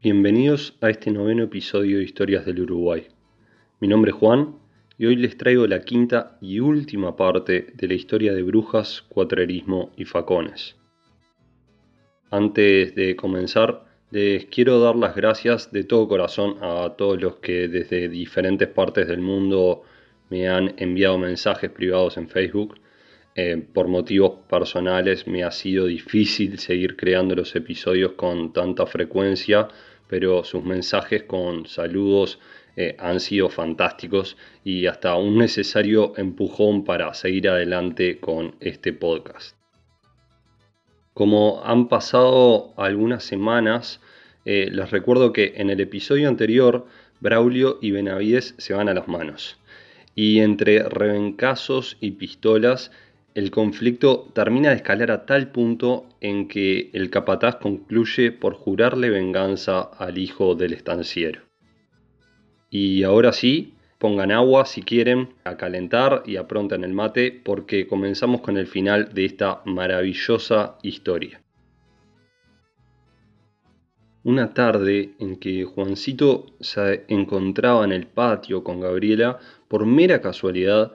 Bienvenidos a este noveno episodio de Historias del Uruguay. Mi nombre es Juan y hoy les traigo la quinta y última parte de la historia de brujas, cuatrerismo y facones. Antes de comenzar, les quiero dar las gracias de todo corazón a todos los que desde diferentes partes del mundo me han enviado mensajes privados en Facebook eh, por motivos personales me ha sido difícil seguir creando los episodios con tanta frecuencia, pero sus mensajes con saludos eh, han sido fantásticos y hasta un necesario empujón para seguir adelante con este podcast. Como han pasado algunas semanas, eh, les recuerdo que en el episodio anterior Braulio y Benavides se van a las manos. Y entre rebencazos y pistolas el conflicto termina de escalar a tal punto en que el capataz concluye por jurarle venganza al hijo del estanciero. Y ahora sí, pongan agua si quieren a calentar y apronten el mate porque comenzamos con el final de esta maravillosa historia. Una tarde en que Juancito se encontraba en el patio con Gabriela, por mera casualidad,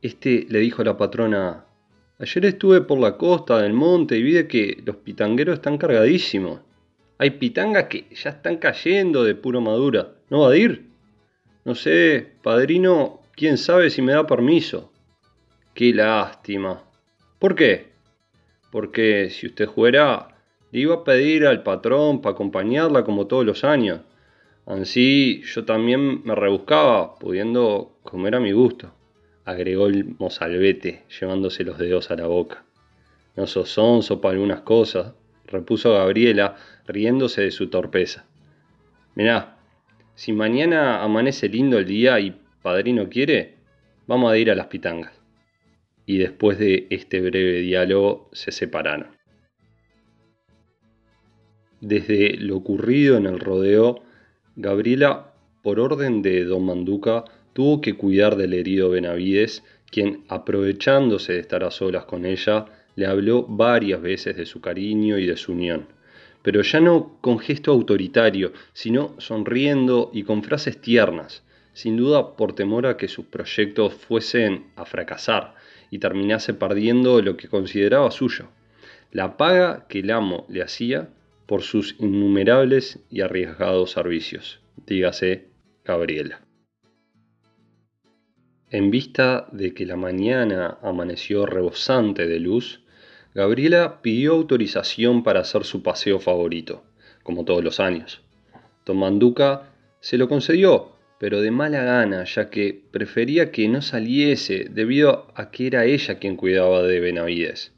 este le dijo a la patrona, Ayer estuve por la costa del monte y vi que los pitangueros están cargadísimos. Hay pitangas que ya están cayendo de puro madura. ¿No va a ir? No sé, padrino, quién sabe si me da permiso. Qué lástima. ¿Por qué? Porque si usted fuera, le iba a pedir al patrón para acompañarla como todos los años. Así yo también me rebuscaba, pudiendo comer a mi gusto agregó el mozalbete, llevándose los dedos a la boca. No sos sonso para algunas cosas, repuso Gabriela, riéndose de su torpeza. Mirá, si mañana amanece lindo el día y padrino quiere, vamos a ir a las pitangas. Y después de este breve diálogo se separaron. Desde lo ocurrido en el rodeo, Gabriela, por orden de don Manduca, tuvo que cuidar del herido Benavides, quien, aprovechándose de estar a solas con ella, le habló varias veces de su cariño y de su unión, pero ya no con gesto autoritario, sino sonriendo y con frases tiernas, sin duda por temor a que sus proyectos fuesen a fracasar y terminase perdiendo lo que consideraba suyo, la paga que el amo le hacía por sus innumerables y arriesgados servicios, dígase Gabriela. En vista de que la mañana amaneció rebosante de luz, Gabriela pidió autorización para hacer su paseo favorito, como todos los años. Don Manduca se lo concedió, pero de mala gana, ya que prefería que no saliese debido a que era ella quien cuidaba de Benavides.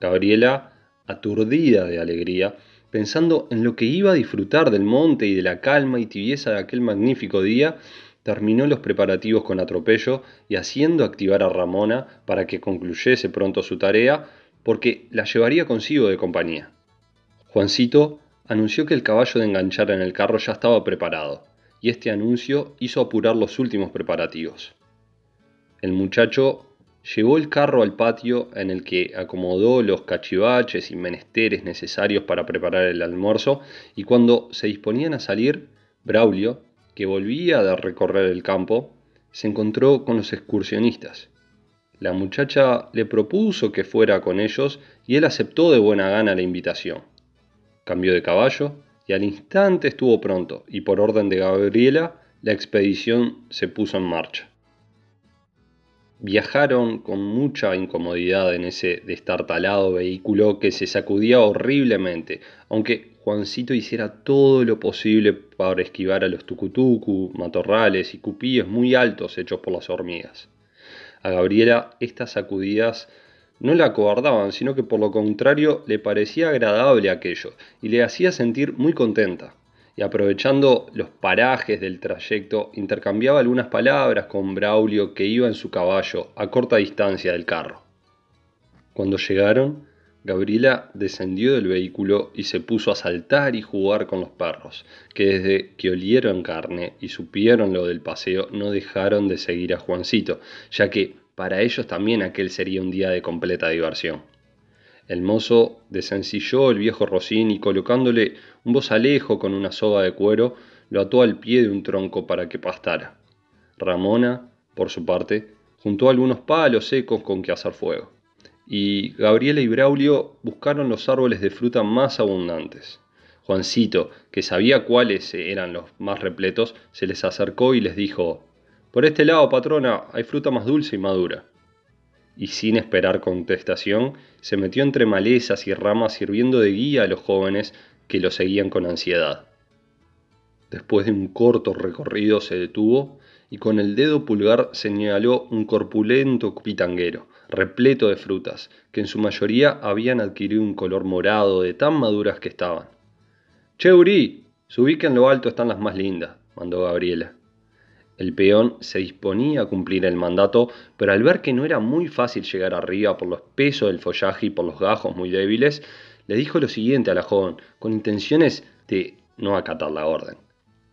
Gabriela, aturdida de alegría, pensando en lo que iba a disfrutar del monte y de la calma y tibieza de aquel magnífico día, terminó los preparativos con atropello y haciendo activar a Ramona para que concluyese pronto su tarea, porque la llevaría consigo de compañía. Juancito anunció que el caballo de enganchar en el carro ya estaba preparado, y este anuncio hizo apurar los últimos preparativos. El muchacho llevó el carro al patio en el que acomodó los cachivaches y menesteres necesarios para preparar el almuerzo, y cuando se disponían a salir, Braulio, que volvía de recorrer el campo, se encontró con los excursionistas. La muchacha le propuso que fuera con ellos y él aceptó de buena gana la invitación. Cambió de caballo y al instante estuvo pronto y por orden de Gabriela la expedición se puso en marcha. Viajaron con mucha incomodidad en ese destartalado vehículo que se sacudía horriblemente, aunque Juancito hiciera todo lo posible para esquivar a los tucutucu, matorrales y cupillos muy altos hechos por las hormigas. A Gabriela estas sacudidas no la acobardaban, sino que por lo contrario le parecía agradable aquello y le hacía sentir muy contenta. Y aprovechando los parajes del trayecto, intercambiaba algunas palabras con Braulio que iba en su caballo a corta distancia del carro. Cuando llegaron, Gabriela descendió del vehículo y se puso a saltar y jugar con los perros, que desde que olieron carne y supieron lo del paseo no dejaron de seguir a Juancito, ya que para ellos también aquel sería un día de completa diversión. El mozo desencilló el viejo rocín y colocándole un bozalejo con una soga de cuero, lo ató al pie de un tronco para que pastara. Ramona, por su parte, juntó algunos palos secos con que hacer fuego. Y Gabriela y Braulio buscaron los árboles de fruta más abundantes. Juancito, que sabía cuáles eran los más repletos, se les acercó y les dijo, Por este lado, patrona, hay fruta más dulce y madura y sin esperar contestación, se metió entre malezas y ramas sirviendo de guía a los jóvenes que lo seguían con ansiedad. Después de un corto recorrido se detuvo y con el dedo pulgar señaló un corpulento pitanguero, repleto de frutas, que en su mayoría habían adquirido un color morado de tan maduras que estaban. Che, Uri, que en lo alto están las más lindas, mandó Gabriela. El peón se disponía a cumplir el mandato, pero al ver que no era muy fácil llegar arriba por los pesos del follaje y por los gajos muy débiles, le dijo lo siguiente a la joven, con intenciones de no acatar la orden.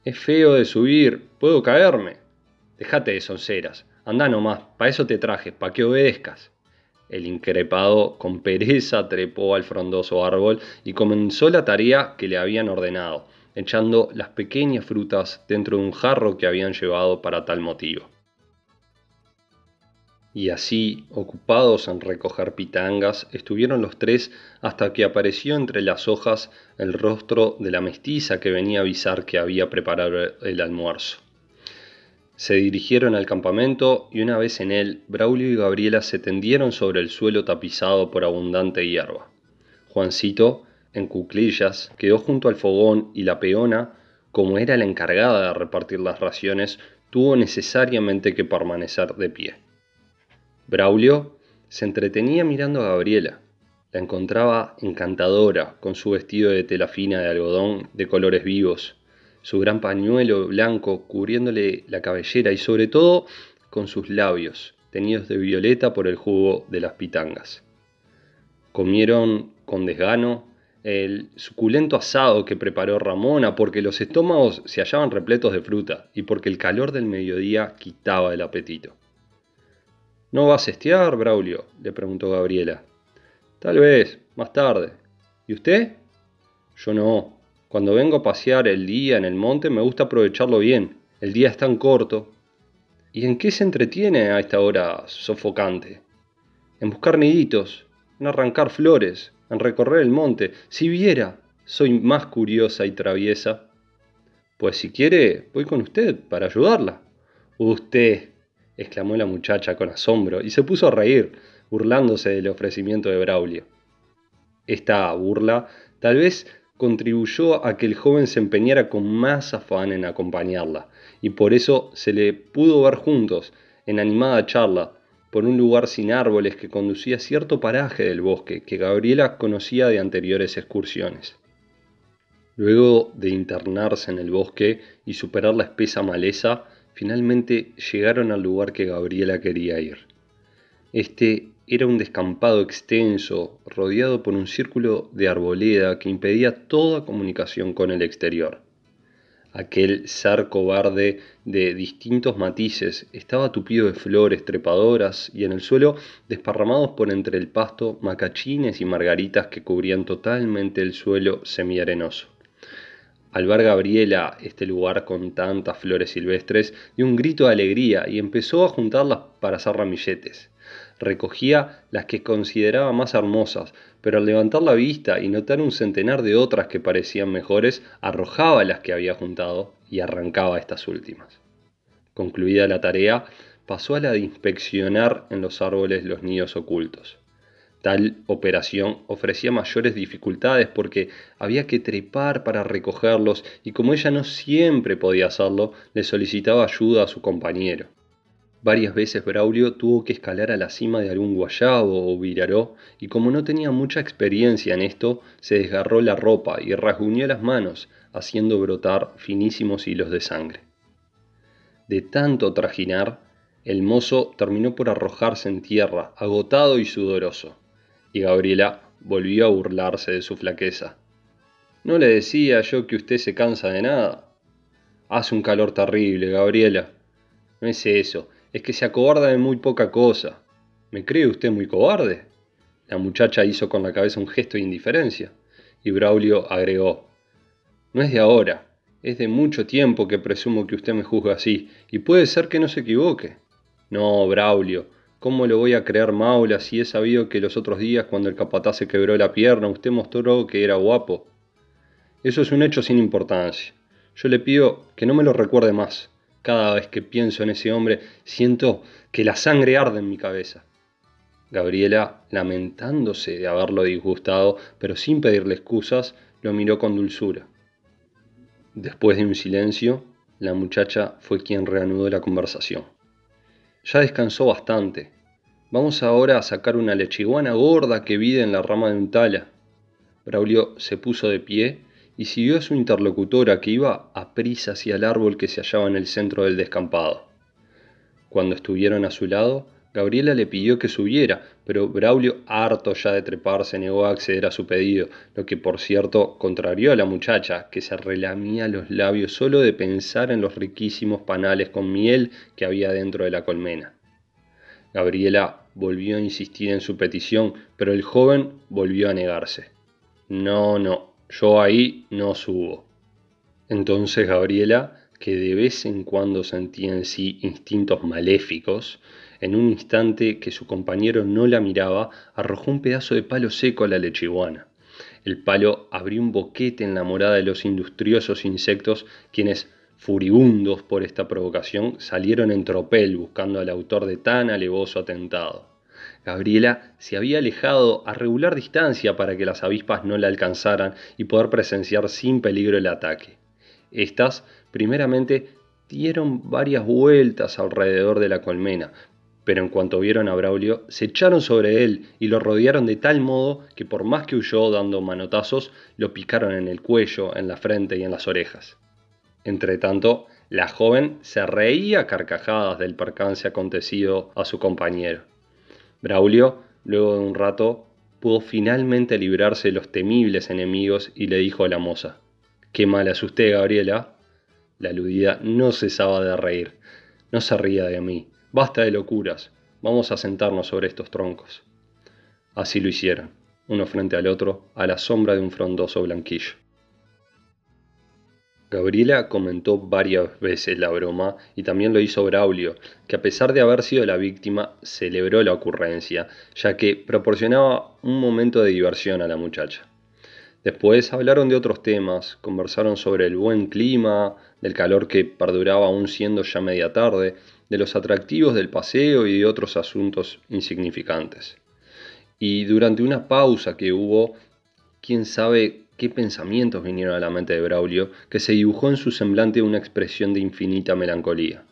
Es feo de subir, puedo caerme. Déjate de sonceras, anda nomás, para eso te traje, para que obedezcas. El increpado con pereza trepó al frondoso árbol y comenzó la tarea que le habían ordenado echando las pequeñas frutas dentro de un jarro que habían llevado para tal motivo. Y así, ocupados en recoger pitangas, estuvieron los tres hasta que apareció entre las hojas el rostro de la mestiza que venía a avisar que había preparado el almuerzo. Se dirigieron al campamento y una vez en él, Braulio y Gabriela se tendieron sobre el suelo tapizado por abundante hierba. Juancito en cuclillas, quedó junto al fogón y la peona, como era la encargada de repartir las raciones, tuvo necesariamente que permanecer de pie. Braulio se entretenía mirando a Gabriela. La encontraba encantadora, con su vestido de tela fina de algodón de colores vivos, su gran pañuelo blanco cubriéndole la cabellera y sobre todo con sus labios, teñidos de violeta por el jugo de las pitangas. Comieron con desgano el suculento asado que preparó Ramona porque los estómagos se hallaban repletos de fruta y porque el calor del mediodía quitaba el apetito. ¿No vas a estiar, Braulio? le preguntó Gabriela. Tal vez, más tarde. ¿Y usted? Yo no. Cuando vengo a pasear el día en el monte me gusta aprovecharlo bien. El día es tan corto. ¿Y en qué se entretiene a esta hora sofocante? En buscar niditos, en arrancar flores, en recorrer el monte. Si viera, soy más curiosa y traviesa. Pues si quiere, voy con usted para ayudarla. Usted, exclamó la muchacha con asombro y se puso a reír, burlándose del ofrecimiento de Braulio. Esta burla tal vez contribuyó a que el joven se empeñara con más afán en acompañarla, y por eso se le pudo ver juntos, en animada charla, por un lugar sin árboles que conducía a cierto paraje del bosque que Gabriela conocía de anteriores excursiones. Luego de internarse en el bosque y superar la espesa maleza, finalmente llegaron al lugar que Gabriela quería ir. Este era un descampado extenso, rodeado por un círculo de arboleda que impedía toda comunicación con el exterior. Aquel zarco verde de distintos matices estaba tupido de flores trepadoras y en el suelo desparramados por entre el pasto macachines y margaritas que cubrían totalmente el suelo semiarenoso. Al ver Gabriela este lugar con tantas flores silvestres, dio un grito de alegría y empezó a juntarlas para hacer ramilletes. Recogía las que consideraba más hermosas, pero al levantar la vista y notar un centenar de otras que parecían mejores, arrojaba las que había juntado y arrancaba estas últimas. Concluida la tarea, pasó a la de inspeccionar en los árboles los nidos ocultos. Tal operación ofrecía mayores dificultades porque había que trepar para recogerlos y como ella no siempre podía hacerlo, le solicitaba ayuda a su compañero. Varias veces Braulio tuvo que escalar a la cima de algún guayabo o viraró, y como no tenía mucha experiencia en esto, se desgarró la ropa y rasguñó las manos, haciendo brotar finísimos hilos de sangre. De tanto trajinar, el mozo terminó por arrojarse en tierra, agotado y sudoroso, y Gabriela volvió a burlarse de su flaqueza. ¿No le decía yo que usted se cansa de nada? Hace un calor terrible, Gabriela. No es eso, es que se acobarda de muy poca cosa. ¿Me cree usted muy cobarde? La muchacha hizo con la cabeza un gesto de indiferencia, y Braulio agregó, No es de ahora, es de mucho tiempo que presumo que usted me juzga así, y puede ser que no se equivoque. No, Braulio, ¿cómo lo voy a creer Maula si he sabido que los otros días cuando el capataz se quebró la pierna usted mostró que era guapo? Eso es un hecho sin importancia. Yo le pido que no me lo recuerde más. Cada vez que pienso en ese hombre, siento que la sangre arde en mi cabeza. Gabriela, lamentándose de haberlo disgustado, pero sin pedirle excusas, lo miró con dulzura. Después de un silencio, la muchacha fue quien reanudó la conversación. Ya descansó bastante. Vamos ahora a sacar una lechiguana gorda que vive en la rama de un tala. Braulio se puso de pie y siguió a su interlocutora que iba a prisa hacia el árbol que se hallaba en el centro del descampado. Cuando estuvieron a su lado, Gabriela le pidió que subiera, pero Braulio, harto ya de trepar, se negó a acceder a su pedido, lo que por cierto contrarió a la muchacha, que se relamía los labios solo de pensar en los riquísimos panales con miel que había dentro de la colmena. Gabriela volvió a insistir en su petición, pero el joven volvió a negarse. No, no, yo ahí no subo. Entonces Gabriela, que de vez en cuando sentía en sí instintos maléficos, en un instante que su compañero no la miraba, arrojó un pedazo de palo seco a la lechiguana. El palo abrió un boquete en la morada de los industriosos insectos, quienes, furibundos por esta provocación, salieron en tropel buscando al autor de tan alevoso atentado. Gabriela se había alejado a regular distancia para que las avispas no la alcanzaran y poder presenciar sin peligro el ataque. Estas, primeramente, dieron varias vueltas alrededor de la colmena, pero en cuanto vieron a Braulio, se echaron sobre él y lo rodearon de tal modo que por más que huyó dando manotazos, lo picaron en el cuello, en la frente y en las orejas. Entretanto, la joven se reía carcajadas del percance acontecido a su compañero. Braulio, luego de un rato, pudo finalmente librarse de los temibles enemigos y le dijo a la moza, Qué mal asusté, Gabriela. La aludida no cesaba de reír. No se ría de mí. Basta de locuras. Vamos a sentarnos sobre estos troncos. Así lo hicieron, uno frente al otro, a la sombra de un frondoso blanquillo. Gabriela comentó varias veces la broma y también lo hizo Braulio, que a pesar de haber sido la víctima, celebró la ocurrencia, ya que proporcionaba un momento de diversión a la muchacha. Después hablaron de otros temas, conversaron sobre el buen clima, del calor que perduraba aún siendo ya media tarde, de los atractivos del paseo y de otros asuntos insignificantes. Y durante una pausa que hubo, quién sabe qué pensamientos vinieron a la mente de Braulio, que se dibujó en su semblante una expresión de infinita melancolía.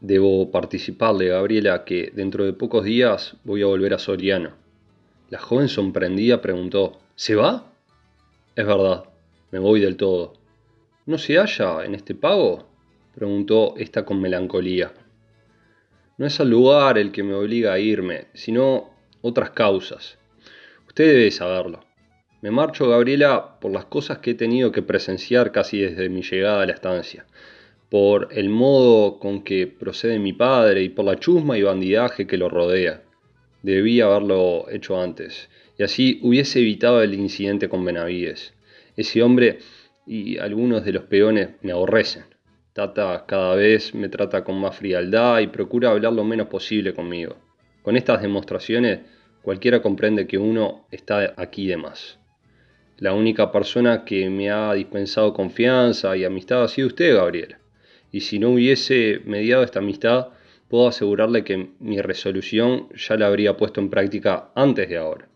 Debo participarle, Gabriela, que dentro de pocos días voy a volver a Soriano. La joven sorprendida preguntó, ¿Se va? Es verdad, me voy del todo. ¿No se halla en este pago? preguntó ésta con melancolía. No es el lugar el que me obliga a irme, sino otras causas. Usted debe saberlo. Me marcho, Gabriela, por las cosas que he tenido que presenciar casi desde mi llegada a la estancia, por el modo con que procede mi padre y por la chusma y bandidaje que lo rodea. Debí haberlo hecho antes, y así hubiese evitado el incidente con Benavides. Ese hombre y algunos de los peones me aborrecen. Tata cada vez me trata con más frialdad y procura hablar lo menos posible conmigo. Con estas demostraciones cualquiera comprende que uno está aquí de más. La única persona que me ha dispensado confianza y amistad ha sido usted, Gabriela. Y si no hubiese mediado esta amistad, puedo asegurarle que mi resolución ya la habría puesto en práctica antes de ahora.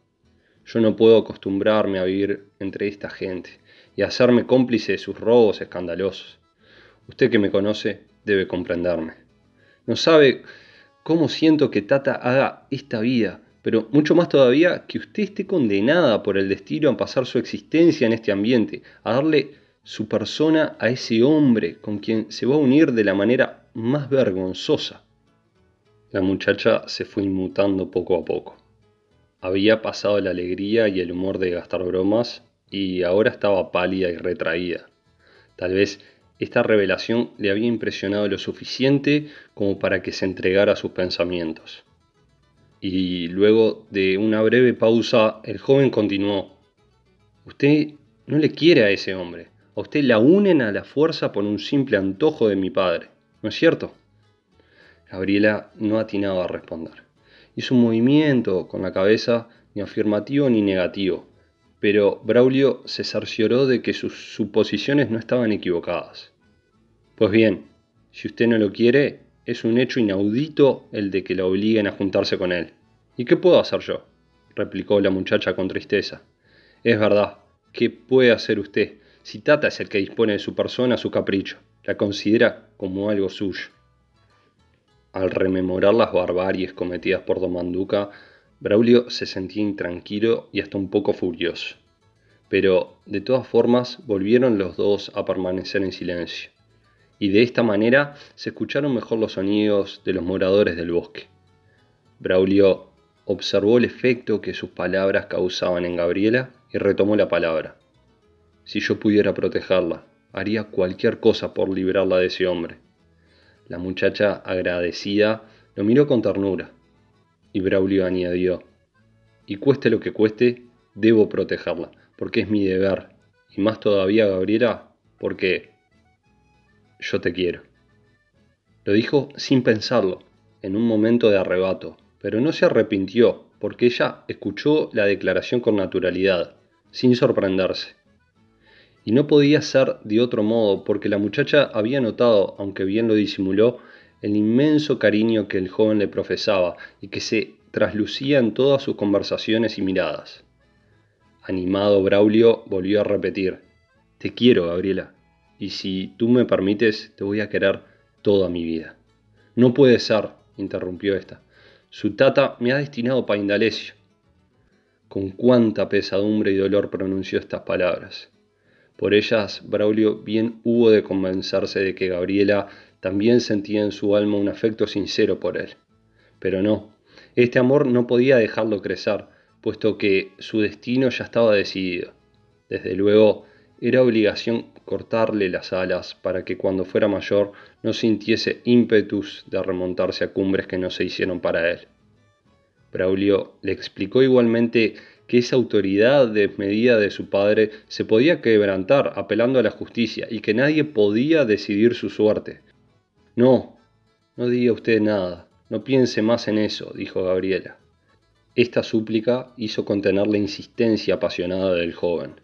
Yo no puedo acostumbrarme a vivir entre esta gente y hacerme cómplice de sus robos escandalosos. Usted que me conoce debe comprenderme. No sabe cómo siento que Tata haga esta vida pero mucho más todavía que usted esté condenada por el destino a pasar su existencia en este ambiente, a darle su persona a ese hombre con quien se va a unir de la manera más vergonzosa. La muchacha se fue inmutando poco a poco. Había pasado la alegría y el humor de gastar bromas y ahora estaba pálida y retraída. Tal vez esta revelación le había impresionado lo suficiente como para que se entregara a sus pensamientos. Y luego de una breve pausa, el joven continuó. Usted no le quiere a ese hombre. A usted la unen a la fuerza por un simple antojo de mi padre. ¿No es cierto? Gabriela no atinaba a responder. Hizo un movimiento con la cabeza ni afirmativo ni negativo, pero Braulio se cercioró de que sus suposiciones no estaban equivocadas. Pues bien, si usted no lo quiere, es un hecho inaudito el de que la obliguen a juntarse con él. ¿Y qué puedo hacer yo? replicó la muchacha con tristeza. Es verdad, ¿qué puede hacer usted? Si Tata es el que dispone de su persona a su capricho, la considera como algo suyo. Al rememorar las barbaries cometidas por Don Manduca, Braulio se sentía intranquilo y hasta un poco furioso. Pero, de todas formas, volvieron los dos a permanecer en silencio y de esta manera se escucharon mejor los sonidos de los moradores del bosque. Braulio observó el efecto que sus palabras causaban en Gabriela y retomó la palabra. Si yo pudiera protegerla, haría cualquier cosa por librarla de ese hombre. La muchacha, agradecida, lo miró con ternura, y Braulio añadió, y cueste lo que cueste, debo protegerla, porque es mi deber, y más todavía, Gabriela, porque yo te quiero. Lo dijo sin pensarlo, en un momento de arrebato, pero no se arrepintió, porque ella escuchó la declaración con naturalidad, sin sorprenderse. Y no podía ser de otro modo, porque la muchacha había notado, aunque bien lo disimuló, el inmenso cariño que el joven le profesaba y que se traslucía en todas sus conversaciones y miradas. Animado, Braulio volvió a repetir, Te quiero, Gabriela y si tú me permites, te voy a querer toda mi vida. No puede ser, interrumpió esta. Su tata me ha destinado para Indalecio. Con cuánta pesadumbre y dolor pronunció estas palabras. Por ellas, Braulio bien hubo de convencerse de que Gabriela también sentía en su alma un afecto sincero por él. Pero no, este amor no podía dejarlo crecer, puesto que su destino ya estaba decidido. Desde luego, era obligación cortarle las alas para que cuando fuera mayor no sintiese ímpetus de remontarse a cumbres que no se hicieron para él. Braulio le explicó igualmente que esa autoridad desmedida de su padre se podía quebrantar apelando a la justicia y que nadie podía decidir su suerte. No, no diga usted nada, no piense más en eso, dijo Gabriela. Esta súplica hizo contener la insistencia apasionada del joven.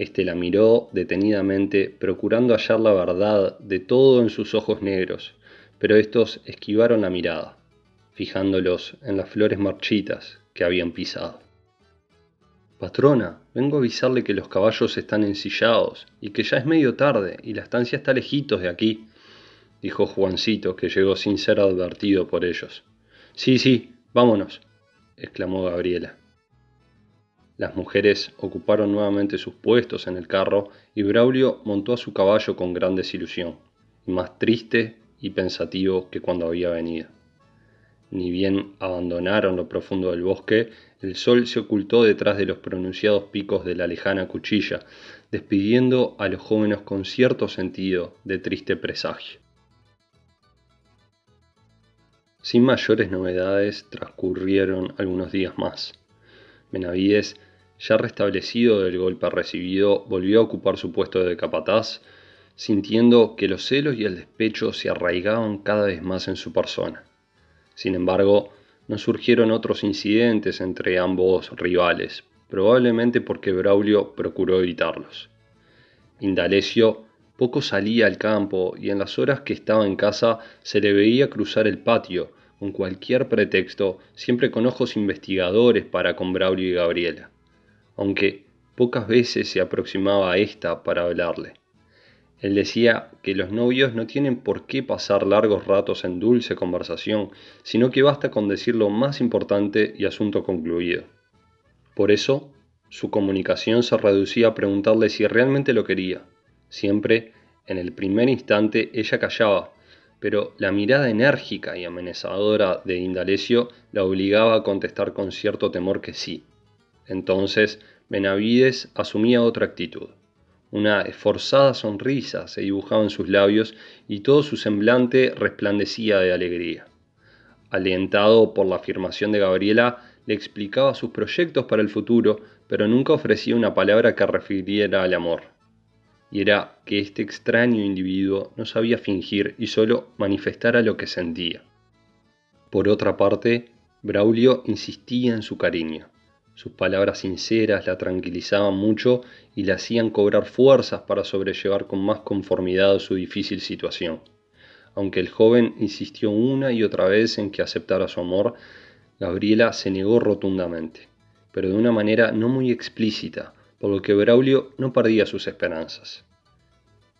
Este la miró detenidamente, procurando hallar la verdad de todo en sus ojos negros, pero estos esquivaron la mirada, fijándolos en las flores marchitas que habían pisado. Patrona, vengo a avisarle que los caballos están ensillados y que ya es medio tarde y la estancia está lejitos de aquí, dijo Juancito, que llegó sin ser advertido por ellos. Sí, sí, vámonos, exclamó Gabriela. Las mujeres ocuparon nuevamente sus puestos en el carro y Braulio montó a su caballo con gran desilusión, más triste y pensativo que cuando había venido. Ni bien abandonaron lo profundo del bosque, el sol se ocultó detrás de los pronunciados picos de la lejana cuchilla, despidiendo a los jóvenes con cierto sentido de triste presagio. Sin mayores novedades transcurrieron algunos días más. Benavides ya restablecido del golpe recibido, volvió a ocupar su puesto de capataz, sintiendo que los celos y el despecho se arraigaban cada vez más en su persona. Sin embargo, no surgieron otros incidentes entre ambos rivales, probablemente porque Braulio procuró evitarlos. Indalecio poco salía al campo y en las horas que estaba en casa se le veía cruzar el patio, con cualquier pretexto, siempre con ojos investigadores para con Braulio y Gabriela aunque pocas veces se aproximaba a ésta para hablarle. Él decía que los novios no tienen por qué pasar largos ratos en dulce conversación, sino que basta con decir lo más importante y asunto concluido. Por eso, su comunicación se reducía a preguntarle si realmente lo quería. Siempre, en el primer instante, ella callaba, pero la mirada enérgica y amenazadora de Indalecio la obligaba a contestar con cierto temor que sí. Entonces Benavides asumía otra actitud. Una esforzada sonrisa se dibujaba en sus labios y todo su semblante resplandecía de alegría. alentado por la afirmación de Gabriela, le explicaba sus proyectos para el futuro, pero nunca ofrecía una palabra que refiriera al amor. Y era que este extraño individuo no sabía fingir y solo manifestara lo que sentía. Por otra parte, Braulio insistía en su cariño. Sus palabras sinceras la tranquilizaban mucho y le hacían cobrar fuerzas para sobrellevar con más conformidad su difícil situación. Aunque el joven insistió una y otra vez en que aceptara su amor, Gabriela se negó rotundamente, pero de una manera no muy explícita, por lo que Braulio no perdía sus esperanzas.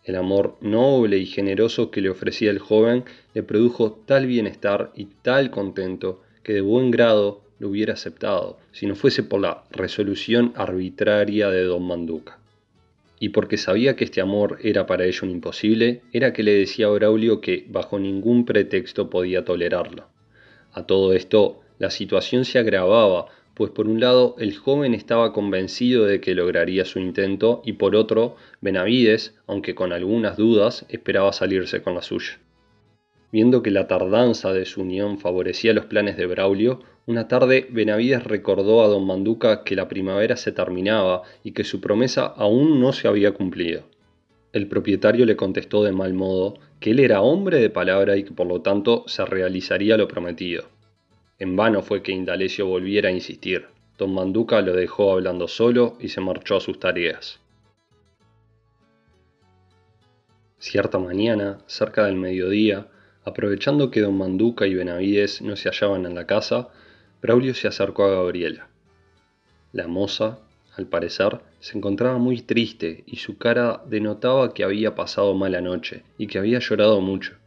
El amor noble y generoso que le ofrecía el joven le produjo tal bienestar y tal contento que de buen grado lo hubiera aceptado, si no fuese por la resolución arbitraria de don Manduca. Y porque sabía que este amor era para ello un imposible, era que le decía a Braulio que bajo ningún pretexto podía tolerarlo. A todo esto, la situación se agravaba, pues por un lado el joven estaba convencido de que lograría su intento y por otro Benavides, aunque con algunas dudas, esperaba salirse con la suya. Viendo que la tardanza de su unión favorecía los planes de Braulio, una tarde Benavides recordó a don Manduca que la primavera se terminaba y que su promesa aún no se había cumplido. El propietario le contestó de mal modo que él era hombre de palabra y que por lo tanto se realizaría lo prometido. En vano fue que Indalecio volviera a insistir. Don Manduca lo dejó hablando solo y se marchó a sus tareas. Cierta mañana, cerca del mediodía, aprovechando que don Manduca y Benavides no se hallaban en la casa, Braulio se acercó a Gabriela. La moza, al parecer, se encontraba muy triste y su cara denotaba que había pasado mala noche y que había llorado mucho.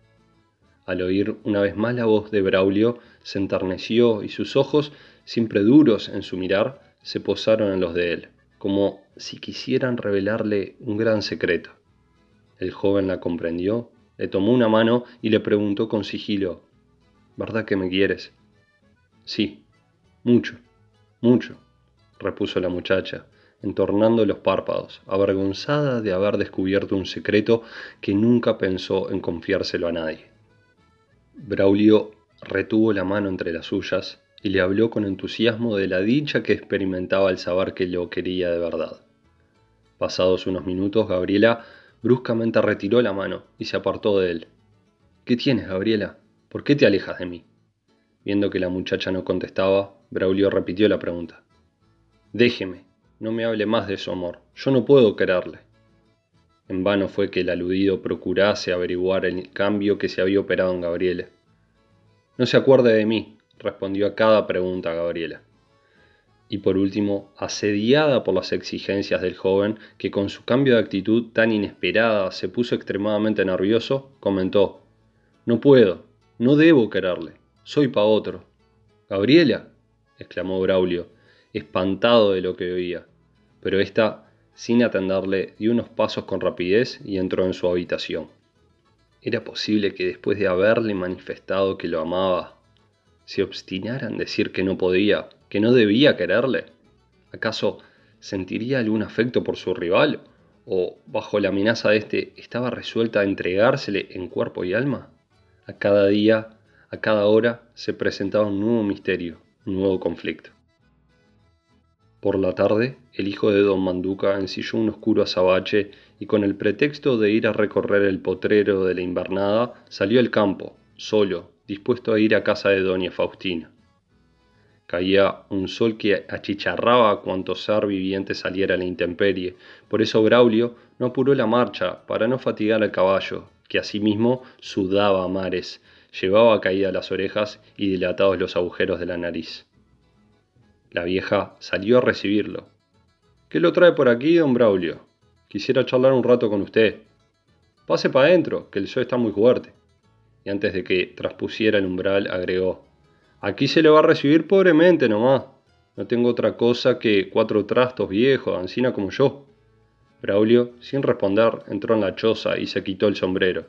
Al oír una vez más la voz de Braulio, se enterneció y sus ojos, siempre duros en su mirar, se posaron en los de él, como si quisieran revelarle un gran secreto. El joven la comprendió, le tomó una mano y le preguntó con sigilo, ¿Verdad que me quieres? Sí, mucho, mucho, repuso la muchacha, entornando los párpados, avergonzada de haber descubierto un secreto que nunca pensó en confiárselo a nadie. Braulio retuvo la mano entre las suyas y le habló con entusiasmo de la dicha que experimentaba al saber que lo quería de verdad. Pasados unos minutos, Gabriela bruscamente retiró la mano y se apartó de él. ¿Qué tienes, Gabriela? ¿Por qué te alejas de mí? Viendo que la muchacha no contestaba, Braulio repitió la pregunta. Déjeme, no me hable más de su amor, yo no puedo quererle. En vano fue que el aludido procurase averiguar el cambio que se había operado en Gabriela. No se acuerde de mí, respondió a cada pregunta Gabriela. Y por último, asediada por las exigencias del joven, que con su cambio de actitud tan inesperada se puso extremadamente nervioso, comentó, No puedo, no debo quererle, soy pa' otro. Gabriela, exclamó Braulio, espantado de lo que oía, pero ésta sin atenderle, dio unos pasos con rapidez y entró en su habitación. ¿Era posible que después de haberle manifestado que lo amaba, se obstinara en decir que no podía, que no debía quererle? ¿Acaso sentiría algún afecto por su rival? ¿O, bajo la amenaza de éste, estaba resuelta a entregársele en cuerpo y alma? A cada día, a cada hora, se presentaba un nuevo misterio, un nuevo conflicto. Por la tarde, el hijo de don Manduca ensilló un oscuro azabache y con el pretexto de ir a recorrer el potrero de la invernada, salió al campo, solo, dispuesto a ir a casa de doña Faustina. Caía un sol que achicharraba a cuanto ser viviente saliera a la intemperie, por eso Braulio no apuró la marcha para no fatigar al caballo, que asimismo sudaba a mares, llevaba caídas las orejas y dilatados los agujeros de la nariz. La vieja salió a recibirlo. ¿Qué lo trae por aquí, don Braulio? Quisiera charlar un rato con usted. Pase para adentro, que el sol está muy fuerte. Y antes de que traspusiera el umbral, agregó: Aquí se le va a recibir pobremente nomás. No tengo otra cosa que cuatro trastos viejos, ancina como yo. Braulio, sin responder, entró en la choza y se quitó el sombrero.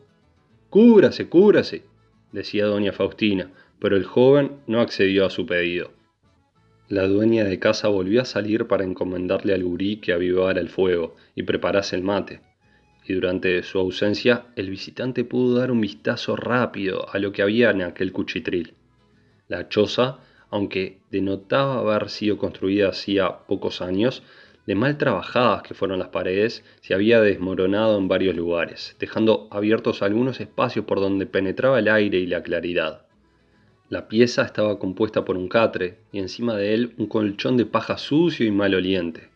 Cúbrase, cúbrase, decía doña Faustina, pero el joven no accedió a su pedido. La dueña de casa volvió a salir para encomendarle al gurí que avivara el fuego y preparase el mate, y durante su ausencia el visitante pudo dar un vistazo rápido a lo que había en aquel cuchitril. La choza, aunque denotaba haber sido construida hacía pocos años, de mal trabajadas que fueron las paredes, se había desmoronado en varios lugares, dejando abiertos algunos espacios por donde penetraba el aire y la claridad. La pieza estaba compuesta por un catre y encima de él un colchón de paja sucio y maloliente,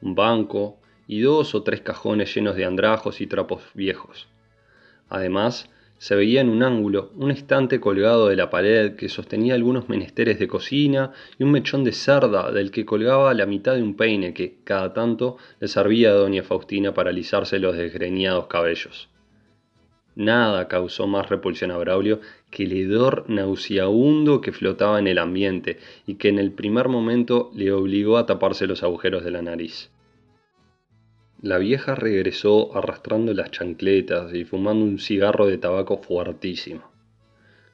un banco y dos o tres cajones llenos de andrajos y trapos viejos. Además, se veía en un ángulo un estante colgado de la pared que sostenía algunos menesteres de cocina y un mechón de cerda del que colgaba la mitad de un peine que, cada tanto, le servía a doña Faustina para alisarse los desgreñados cabellos. Nada causó más repulsión a Braulio que el hedor nauseabundo que flotaba en el ambiente y que en el primer momento le obligó a taparse los agujeros de la nariz. La vieja regresó arrastrando las chancletas y fumando un cigarro de tabaco fuertísimo.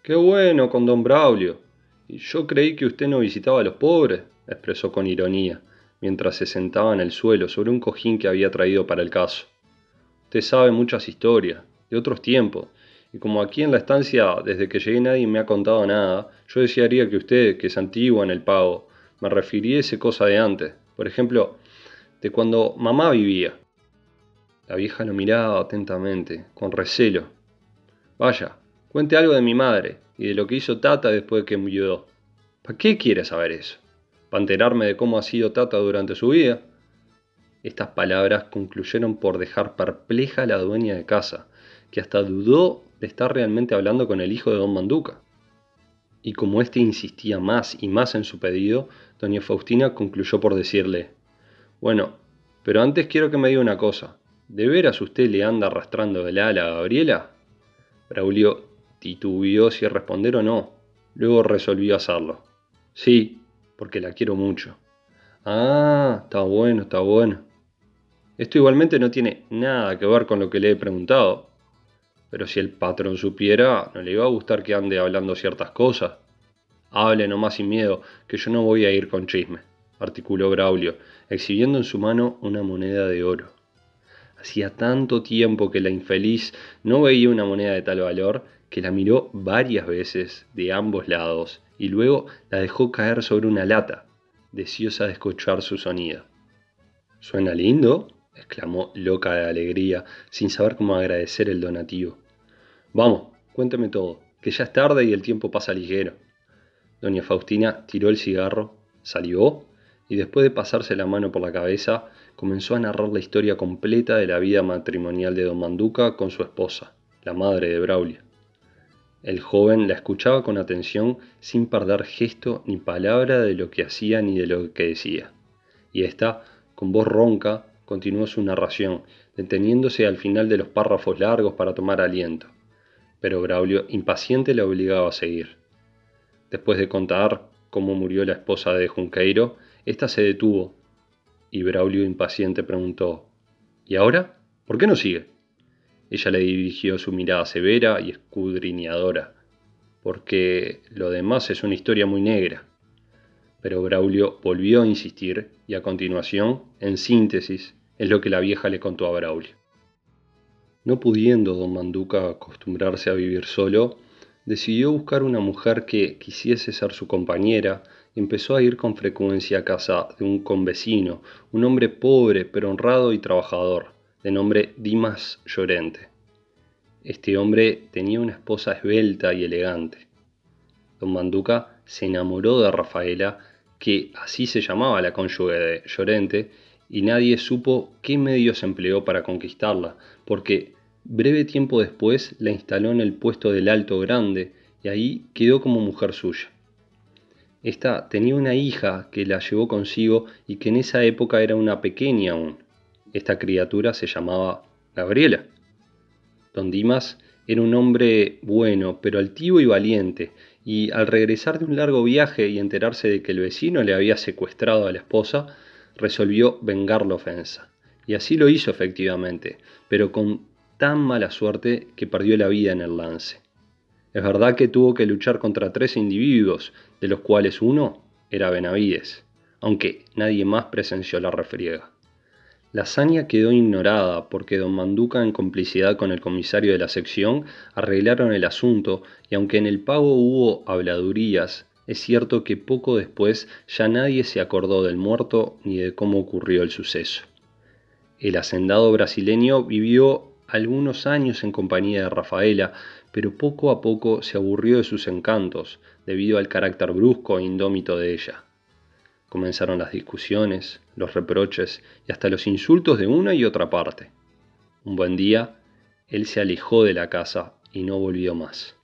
Qué bueno con don Braulio. Yo creí que usted no visitaba a los pobres, expresó con ironía, mientras se sentaba en el suelo sobre un cojín que había traído para el caso. Usted sabe muchas historias, de otros tiempos, y como aquí en la estancia desde que llegué nadie me ha contado nada, yo desearía que usted, que es antiguo en el pago, me refiriese cosa de antes. Por ejemplo, de cuando mamá vivía. La vieja lo miraba atentamente, con recelo. Vaya, cuente algo de mi madre y de lo que hizo Tata después de que murió. ¿Para qué quiere saber eso? ¿Para enterarme de cómo ha sido Tata durante su vida? Estas palabras concluyeron por dejar perpleja a la dueña de casa, que hasta dudó de estar realmente hablando con el hijo de don Manduca. Y como éste insistía más y más en su pedido, doña Faustina concluyó por decirle, bueno, pero antes quiero que me diga una cosa. ¿De veras usted le anda arrastrando el ala a Gabriela? Braulio titubeó si responder o no. Luego resolvió hacerlo. Sí, porque la quiero mucho. Ah, está bueno, está bueno. Esto igualmente no tiene nada que ver con lo que le he preguntado. Pero si el patrón supiera, no le iba a gustar que ande hablando ciertas cosas. Hable nomás sin miedo, que yo no voy a ir con chisme articuló Braulio, exhibiendo en su mano una moneda de oro. Hacía tanto tiempo que la infeliz no veía una moneda de tal valor que la miró varias veces de ambos lados y luego la dejó caer sobre una lata, deseosa de escuchar su sonido. ¿Suena lindo? exclamó loca de alegría, sin saber cómo agradecer el donativo. Vamos, cuénteme todo, que ya es tarde y el tiempo pasa ligero. Doña Faustina tiró el cigarro, salió y después de pasarse la mano por la cabeza, comenzó a narrar la historia completa de la vida matrimonial de don Manduca con su esposa, la madre de Braulio. El joven la escuchaba con atención sin perder gesto ni palabra de lo que hacía ni de lo que decía. Y ésta, con voz ronca, continuó su narración, deteniéndose al final de los párrafos largos para tomar aliento. Pero Braulio, impaciente, la obligaba a seguir. Después de contar cómo murió la esposa de Junqueiro, esta se detuvo y Braulio impaciente preguntó ¿Y ahora? ¿Por qué no sigue? Ella le dirigió su mirada severa y escudriñadora, porque lo demás es una historia muy negra. Pero Braulio volvió a insistir y a continuación, en síntesis, es lo que la vieja le contó a Braulio. No pudiendo don Manduca acostumbrarse a vivir solo, decidió buscar una mujer que quisiese ser su compañera empezó a ir con frecuencia a casa de un convecino, un hombre pobre pero honrado y trabajador, de nombre Dimas Llorente. Este hombre tenía una esposa esbelta y elegante. Don Manduca se enamoró de Rafaela, que así se llamaba la cónyuge de Llorente, y nadie supo qué medios empleó para conquistarla, porque breve tiempo después la instaló en el puesto del Alto Grande y ahí quedó como mujer suya. Esta tenía una hija que la llevó consigo y que en esa época era una pequeña aún. Esta criatura se llamaba Gabriela. Don Dimas era un hombre bueno, pero altivo y valiente, y al regresar de un largo viaje y enterarse de que el vecino le había secuestrado a la esposa, resolvió vengar la ofensa. Y así lo hizo efectivamente, pero con tan mala suerte que perdió la vida en el lance. Es verdad que tuvo que luchar contra tres individuos, de los cuales uno era Benavides, aunque nadie más presenció la refriega. La hazaña quedó ignorada porque don Manduca, en complicidad con el comisario de la sección, arreglaron el asunto y aunque en el pago hubo habladurías, es cierto que poco después ya nadie se acordó del muerto ni de cómo ocurrió el suceso. El hacendado brasileño vivió algunos años en compañía de Rafaela, pero poco a poco se aburrió de sus encantos debido al carácter brusco e indómito de ella. Comenzaron las discusiones, los reproches y hasta los insultos de una y otra parte. Un buen día, él se alejó de la casa y no volvió más.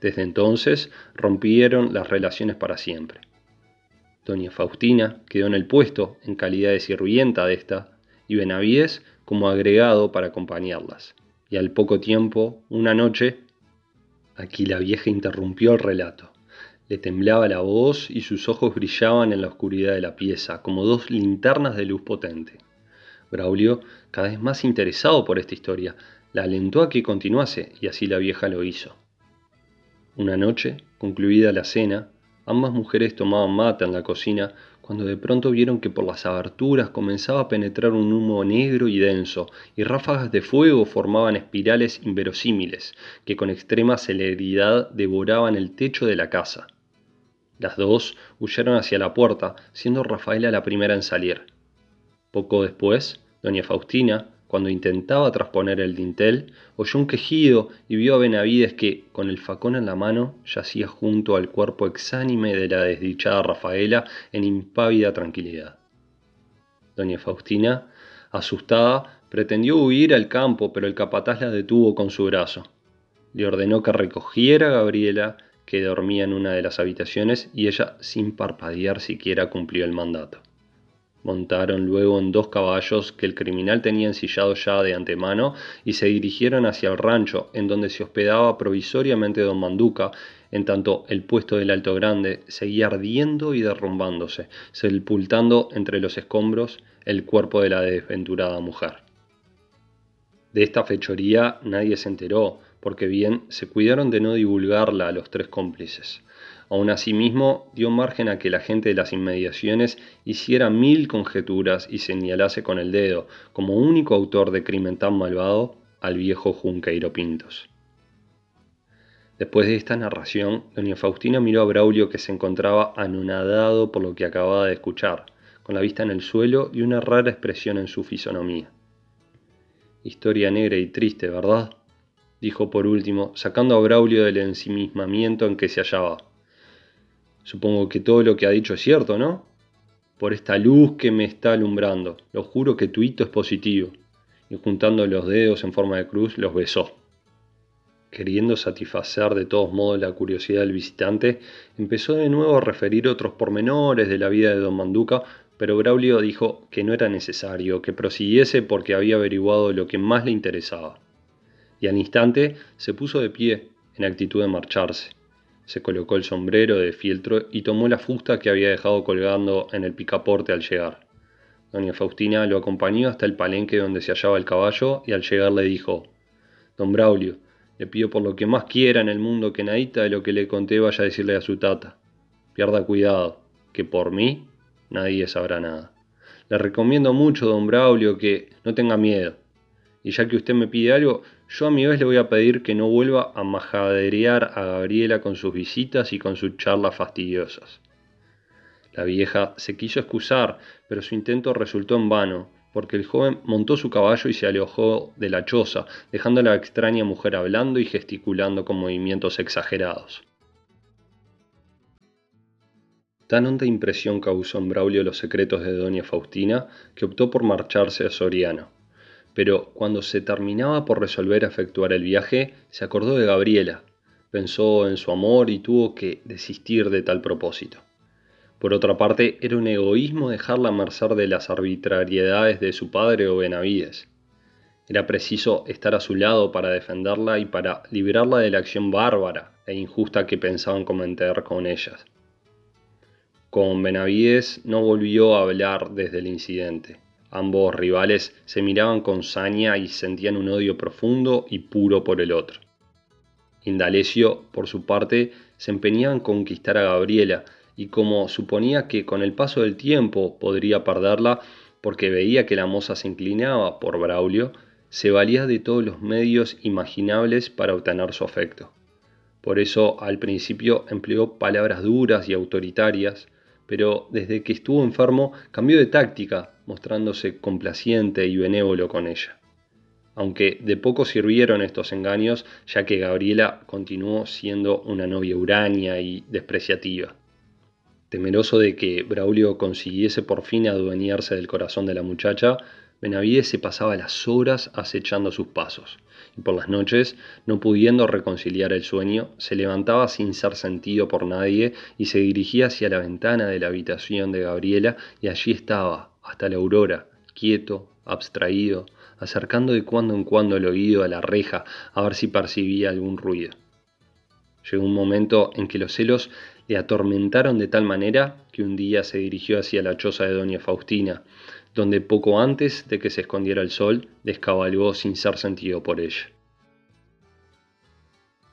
Desde entonces rompieron las relaciones para siempre. Doña Faustina quedó en el puesto en calidad de sirvienta de esta y Benavides como agregado para acompañarlas. Y al poco tiempo, una noche, aquí la vieja interrumpió el relato. Le temblaba la voz y sus ojos brillaban en la oscuridad de la pieza, como dos linternas de luz potente. Braulio, cada vez más interesado por esta historia, la alentó a que continuase, y así la vieja lo hizo. Una noche, concluida la cena, ambas mujeres tomaban mate en la cocina cuando de pronto vieron que por las aberturas comenzaba a penetrar un humo negro y denso, y ráfagas de fuego formaban espirales inverosímiles, que con extrema celeridad devoraban el techo de la casa. Las dos huyeron hacia la puerta, siendo Rafaela la primera en salir. Poco después, doña Faustina, cuando intentaba trasponer el dintel, oyó un quejido y vio a Benavides que, con el facón en la mano, yacía junto al cuerpo exánime de la desdichada Rafaela en impávida tranquilidad. Doña Faustina, asustada, pretendió huir al campo, pero el capataz la detuvo con su brazo. Le ordenó que recogiera a Gabriela, que dormía en una de las habitaciones, y ella, sin parpadear siquiera, cumplió el mandato. Montaron luego en dos caballos que el criminal tenía ensillados ya de antemano y se dirigieron hacia el rancho en donde se hospedaba provisoriamente don Manduca, en tanto el puesto del Alto Grande seguía ardiendo y derrumbándose, sepultando entre los escombros el cuerpo de la desventurada mujer. De esta fechoría nadie se enteró, porque bien se cuidaron de no divulgarla a los tres cómplices. Aún asimismo, dio margen a que la gente de las inmediaciones hiciera mil conjeturas y señalase con el dedo, como único autor de crimen tan malvado, al viejo Junqueiro Pintos. Después de esta narración, doña Faustina miró a Braulio que se encontraba anonadado por lo que acababa de escuchar, con la vista en el suelo y una rara expresión en su fisonomía. Historia negra y triste, ¿verdad? dijo por último, sacando a Braulio del ensimismamiento en que se hallaba. Supongo que todo lo que ha dicho es cierto, ¿no? Por esta luz que me está alumbrando, lo juro que tu hito es positivo. Y juntando los dedos en forma de cruz, los besó. Queriendo satisfacer de todos modos la curiosidad del visitante, empezó de nuevo a referir otros pormenores de la vida de don Manduca, pero Braulio dijo que no era necesario, que prosiguiese porque había averiguado lo que más le interesaba. Y al instante se puso de pie, en actitud de marcharse. Se colocó el sombrero de fieltro y tomó la fusta que había dejado colgando en el picaporte al llegar. Doña Faustina lo acompañó hasta el palenque donde se hallaba el caballo y al llegar le dijo, Don Braulio, le pido por lo que más quiera en el mundo que nadita de lo que le conté vaya a decirle a su tata. Pierda cuidado, que por mí nadie sabrá nada. Le recomiendo mucho, don Braulio, que no tenga miedo. Y ya que usted me pide algo, yo a mi vez le voy a pedir que no vuelva a majaderear a Gabriela con sus visitas y con sus charlas fastidiosas. La vieja se quiso excusar, pero su intento resultó en vano, porque el joven montó su caballo y se alejó de la choza, dejando a la extraña mujer hablando y gesticulando con movimientos exagerados. Tan honda impresión causó en Braulio los secretos de doña Faustina que optó por marcharse a Soriano pero cuando se terminaba por resolver efectuar el viaje, se acordó de Gabriela, pensó en su amor y tuvo que desistir de tal propósito. Por otra parte, era un egoísmo dejarla a merced de las arbitrariedades de su padre o Benavides. Era preciso estar a su lado para defenderla y para liberarla de la acción bárbara e injusta que pensaban cometer con ellas. Con Benavides no volvió a hablar desde el incidente. Ambos rivales se miraban con saña y sentían un odio profundo y puro por el otro. Indalecio, por su parte, se empeñaba en conquistar a Gabriela, y como suponía que con el paso del tiempo podría perderla porque veía que la moza se inclinaba por Braulio, se valía de todos los medios imaginables para obtener su afecto. Por eso al principio empleó palabras duras y autoritarias, pero desde que estuvo enfermo cambió de táctica, mostrándose complaciente y benévolo con ella. Aunque de poco sirvieron estos engaños, ya que Gabriela continuó siendo una novia huraña y despreciativa. Temeroso de que Braulio consiguiese por fin adueñarse del corazón de la muchacha, Benavides se pasaba las horas acechando sus pasos, y por las noches, no pudiendo reconciliar el sueño, se levantaba sin ser sentido por nadie y se dirigía hacia la ventana de la habitación de Gabriela y allí estaba, hasta la aurora, quieto, abstraído, acercando de cuando en cuando el oído a la reja a ver si percibía algún ruido. Llegó un momento en que los celos le atormentaron de tal manera que un día se dirigió hacia la choza de doña Faustina, donde poco antes de que se escondiera el sol descabalgó sin ser sentido por ella.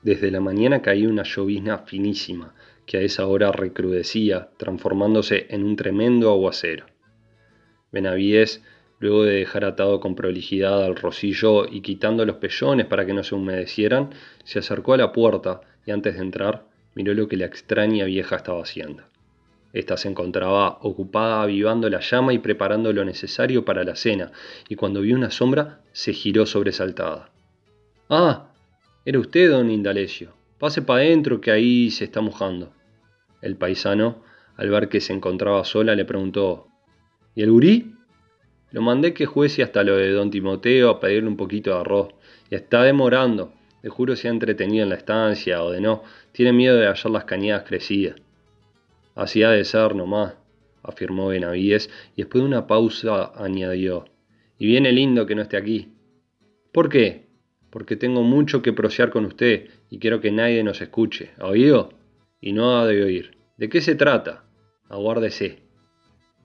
Desde la mañana caía una llovizna finísima, que a esa hora recrudecía, transformándose en un tremendo aguacero. Benavides, luego de dejar atado con prolijidad al rosillo y quitando los pellones para que no se humedecieran, se acercó a la puerta y antes de entrar miró lo que la extraña vieja estaba haciendo. Esta se encontraba ocupada avivando la llama y preparando lo necesario para la cena, y cuando vio una sombra se giró sobresaltada. Ah, era usted, don Indalecio. Pase para adentro que ahí se está mojando. El paisano, al ver que se encontraba sola, le preguntó ¿Y el gurí? Lo mandé que juece hasta lo de don Timoteo a pedirle un poquito de arroz. Y está demorando. Le juro se ha entretenido en la estancia o de no. Tiene miedo de hallar las cañadas crecidas. Así ha de ser nomás, afirmó Benavides y después de una pausa añadió. Y viene lindo que no esté aquí. ¿Por qué? Porque tengo mucho que prosear con usted y quiero que nadie nos escuche. ¿Ha oído? Y no ha de oír. ¿De qué se trata? Aguárdese.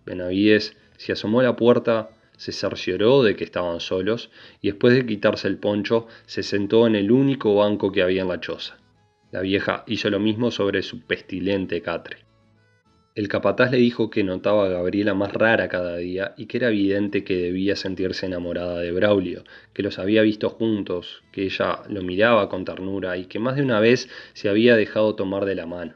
Benavides se asomó a la puerta se cercioró de que estaban solos y después de quitarse el poncho se sentó en el único banco que había en la choza. La vieja hizo lo mismo sobre su pestilente catre. El capataz le dijo que notaba a Gabriela más rara cada día y que era evidente que debía sentirse enamorada de Braulio, que los había visto juntos, que ella lo miraba con ternura y que más de una vez se había dejado tomar de la mano.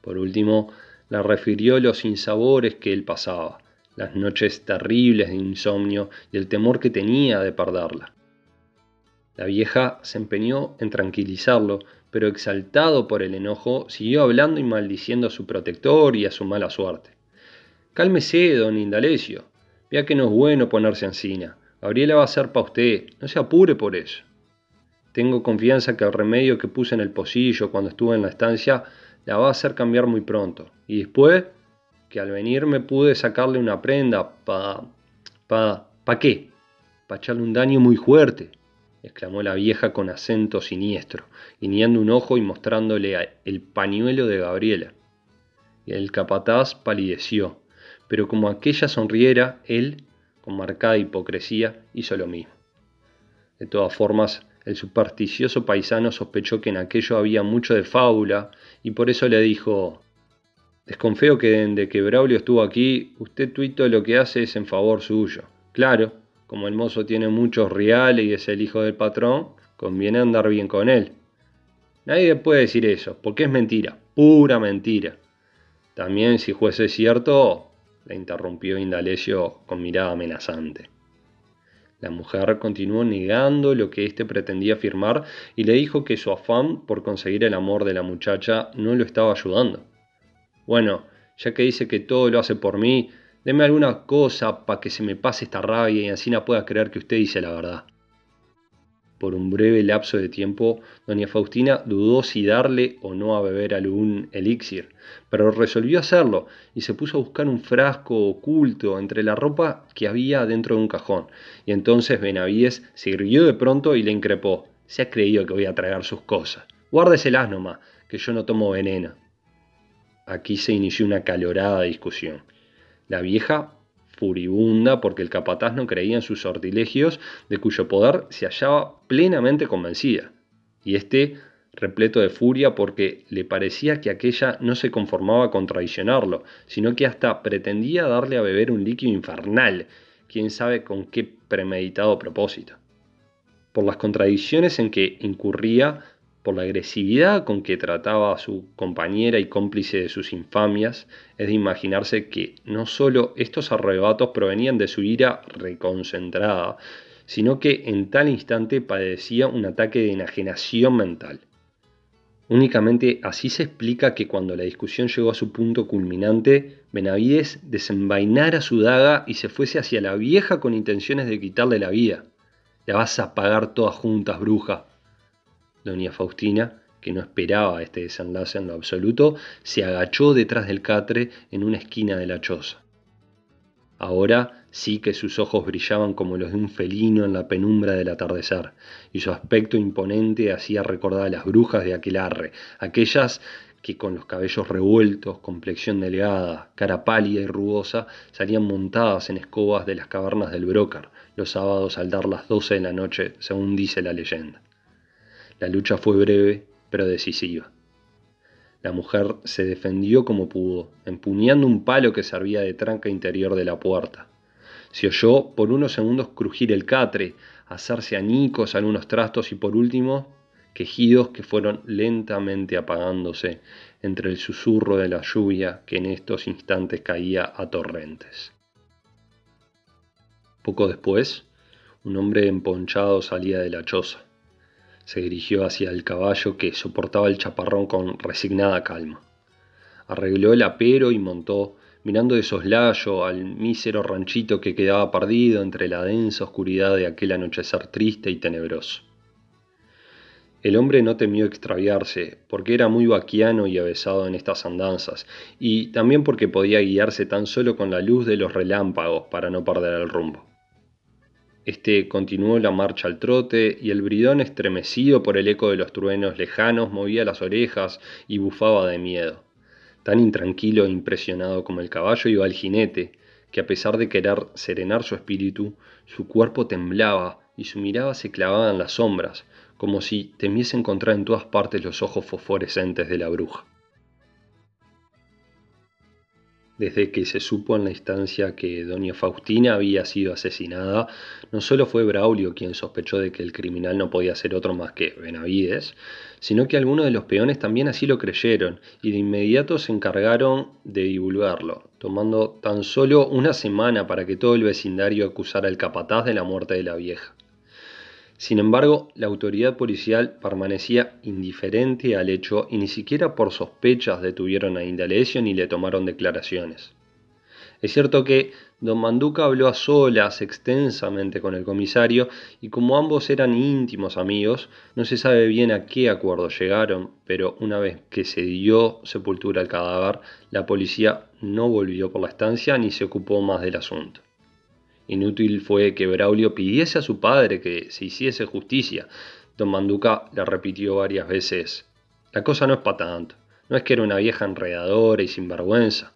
Por último, le refirió los sinsabores que él pasaba, las noches terribles de insomnio y el temor que tenía de perderla. La vieja se empeñó en tranquilizarlo, pero exaltado por el enojo, siguió hablando y maldiciendo a su protector y a su mala suerte. Cálmese, don Indalecio. Vea que no es bueno ponerse encina. Gabriela va a ser para usted. No se apure por eso. Tengo confianza que el remedio que puse en el pocillo cuando estuve en la estancia la va a hacer cambiar muy pronto. Y después que al venir me pude sacarle una prenda pa... pa... pa qué? Pa echarle un daño muy fuerte, exclamó la vieja con acento siniestro, guiñando un ojo y mostrándole el pañuelo de Gabriela. El capataz palideció, pero como aquella sonriera, él, con marcada hipocresía, hizo lo mismo. De todas formas, el supersticioso paisano sospechó que en aquello había mucho de fábula y por eso le dijo Desconfío que desde que Braulio estuvo aquí, usted tuito lo que hace es en favor suyo. Claro, como el mozo tiene muchos reales y es el hijo del patrón, conviene andar bien con él. Nadie puede decir eso, porque es mentira, pura mentira. También si fuese cierto, le interrumpió Indalecio con mirada amenazante. La mujer continuó negando lo que éste pretendía afirmar y le dijo que su afán por conseguir el amor de la muchacha no lo estaba ayudando. Bueno, ya que dice que todo lo hace por mí, deme alguna cosa para que se me pase esta rabia y así no pueda creer que usted dice la verdad. Por un breve lapso de tiempo, doña Faustina dudó si darle o no a beber algún elixir, pero resolvió hacerlo y se puso a buscar un frasco oculto entre la ropa que había dentro de un cajón. Y entonces Benavides se irguió de pronto y le increpó. Se ha creído que voy a tragar sus cosas. Guárdeselas nomás, que yo no tomo veneno. Aquí se inició una calorada discusión. La vieja, furibunda porque el capataz no creía en sus sortilegios, de cuyo poder se hallaba plenamente convencida, y éste repleto de furia porque le parecía que aquella no se conformaba con traicionarlo, sino que hasta pretendía darle a beber un líquido infernal, quién sabe con qué premeditado propósito. Por las contradicciones en que incurría, por la agresividad con que trataba a su compañera y cómplice de sus infamias, es de imaginarse que no solo estos arrebatos provenían de su ira reconcentrada, sino que en tal instante padecía un ataque de enajenación mental. Únicamente así se explica que cuando la discusión llegó a su punto culminante, Benavides desenvainara su daga y se fuese hacia la vieja con intenciones de quitarle la vida. La vas a pagar todas juntas, bruja. Doña Faustina, que no esperaba este desenlace en lo absoluto, se agachó detrás del catre en una esquina de la choza. Ahora sí que sus ojos brillaban como los de un felino en la penumbra del atardecer, y su aspecto imponente hacía recordar a las brujas de aquel arre, aquellas que con los cabellos revueltos, complexión delgada, cara pálida y rugosa, salían montadas en escobas de las cavernas del Brocar los sábados al dar las doce de la noche, según dice la leyenda. La lucha fue breve, pero decisiva. La mujer se defendió como pudo, empuñando un palo que servía de tranca interior de la puerta. Se oyó por unos segundos crujir el catre, hacerse añicos algunos trastos y por último quejidos que fueron lentamente apagándose entre el susurro de la lluvia que en estos instantes caía a torrentes. Poco después, un hombre emponchado salía de la choza. Se dirigió hacia el caballo que soportaba el chaparrón con resignada calma. Arregló el apero y montó mirando de soslayo al mísero ranchito que quedaba perdido entre la densa oscuridad de aquel anochecer triste y tenebroso. El hombre no temió extraviarse, porque era muy vaquiano y avesado en estas andanzas, y también porque podía guiarse tan solo con la luz de los relámpagos para no perder el rumbo. Este continuó la marcha al trote, y el bridón, estremecido por el eco de los truenos lejanos, movía las orejas y bufaba de miedo. Tan intranquilo e impresionado como el caballo iba el jinete, que a pesar de querer serenar su espíritu, su cuerpo temblaba y su mirada se clavaba en las sombras, como si temiese encontrar en todas partes los ojos fosforescentes de la bruja. Desde que se supo en la instancia que doña Faustina había sido asesinada, no solo fue Braulio quien sospechó de que el criminal no podía ser otro más que Benavides, sino que algunos de los peones también así lo creyeron y de inmediato se encargaron de divulgarlo, tomando tan solo una semana para que todo el vecindario acusara al capataz de la muerte de la vieja. Sin embargo, la autoridad policial permanecía indiferente al hecho y ni siquiera por sospechas detuvieron a Indalecio ni le tomaron declaraciones. Es cierto que don Manduca habló a solas extensamente con el comisario y como ambos eran íntimos amigos, no se sabe bien a qué acuerdo llegaron, pero una vez que se dio sepultura al cadáver, la policía no volvió por la estancia ni se ocupó más del asunto. Inútil fue que Braulio pidiese a su padre que se hiciese justicia. Don Manduca le repitió varias veces, la cosa no es para tanto, no es que era una vieja enredadora y sinvergüenza.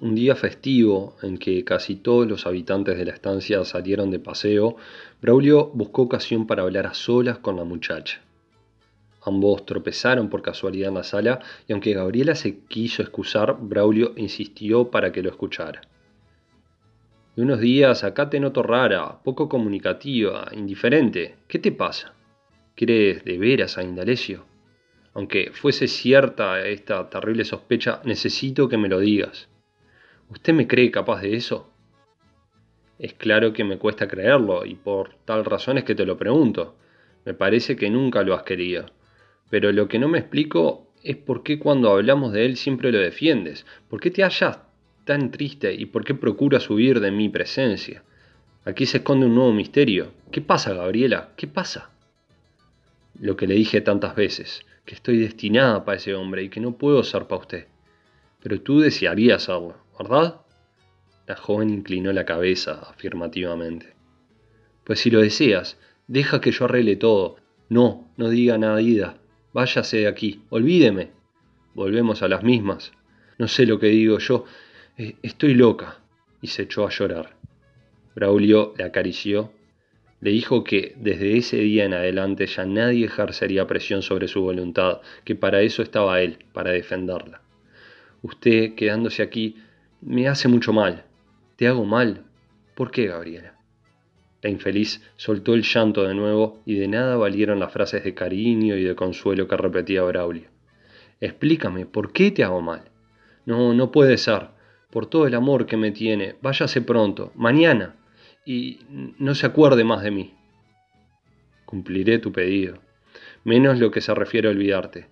Un día festivo en que casi todos los habitantes de la estancia salieron de paseo, Braulio buscó ocasión para hablar a solas con la muchacha. Ambos tropezaron por casualidad en la sala y aunque Gabriela se quiso excusar, Braulio insistió para que lo escuchara. De unos días acá te noto rara, poco comunicativa, indiferente. ¿Qué te pasa? ¿Quieres de veras a Indalecio? Aunque fuese cierta esta terrible sospecha, necesito que me lo digas. ¿Usted me cree capaz de eso? Es claro que me cuesta creerlo, y por tal razón es que te lo pregunto. Me parece que nunca lo has querido. Pero lo que no me explico es por qué cuando hablamos de él siempre lo defiendes. ¿Por qué te hallas tan triste y por qué procuras huir de mi presencia? Aquí se esconde un nuevo misterio. ¿Qué pasa, Gabriela? ¿Qué pasa? Lo que le dije tantas veces, que estoy destinada para ese hombre y que no puedo ser para usted. Pero tú desearías serlo, ¿verdad? La joven inclinó la cabeza afirmativamente. Pues si lo deseas, deja que yo arregle todo. No, no diga nada, Ida. Váyase de aquí, olvídeme. Volvemos a las mismas. No sé lo que digo yo, eh, estoy loca. Y se echó a llorar. Braulio le acarició, le dijo que desde ese día en adelante ya nadie ejercería presión sobre su voluntad, que para eso estaba él, para defenderla. Usted, quedándose aquí, me hace mucho mal. ¿Te hago mal? ¿Por qué, Gabriela? La infeliz soltó el llanto de nuevo y de nada valieron las frases de cariño y de consuelo que repetía Braulio. Explícame, ¿por qué te hago mal? No, no puede ser. Por todo el amor que me tiene, váyase pronto, mañana, y no se acuerde más de mí. Cumpliré tu pedido, menos lo que se refiere a olvidarte.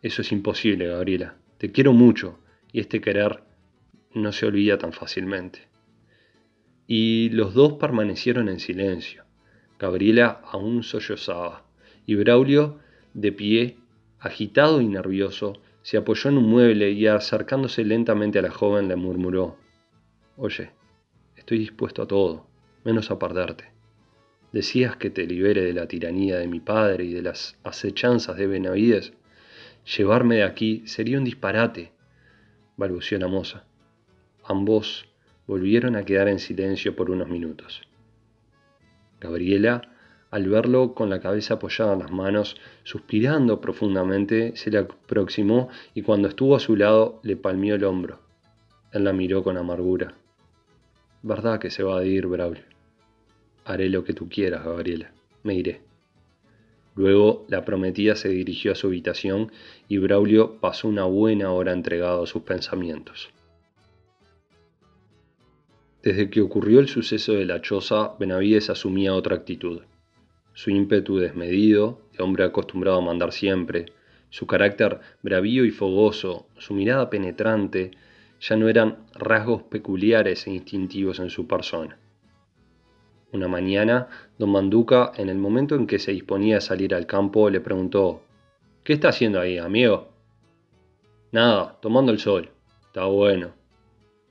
Eso es imposible, Gabriela. Te quiero mucho, y este querer no se olvida tan fácilmente. Y los dos permanecieron en silencio. Gabriela aún sollozaba, y Braulio, de pie, agitado y nervioso, se apoyó en un mueble y acercándose lentamente a la joven le murmuró, Oye, estoy dispuesto a todo, menos a perderte. Decías que te libere de la tiranía de mi padre y de las acechanzas de Benavides. Llevarme de aquí sería un disparate, balbució la moza. Ambos volvieron a quedar en silencio por unos minutos. Gabriela, al verlo con la cabeza apoyada en las manos, suspirando profundamente, se le aproximó y cuando estuvo a su lado le palmió el hombro. Él la miró con amargura. ¿Verdad que se va a ir, Braulio? Haré lo que tú quieras, Gabriela. Me iré. Luego la prometida se dirigió a su habitación y Braulio pasó una buena hora entregado a sus pensamientos. Desde que ocurrió el suceso de la choza, Benavides asumía otra actitud. Su ímpetu desmedido, de hombre acostumbrado a mandar siempre, su carácter bravío y fogoso, su mirada penetrante, ya no eran rasgos peculiares e instintivos en su persona. Una mañana, don Manduca, en el momento en que se disponía a salir al campo, le preguntó, ¿Qué está haciendo ahí, amigo? Nada, tomando el sol. Está bueno.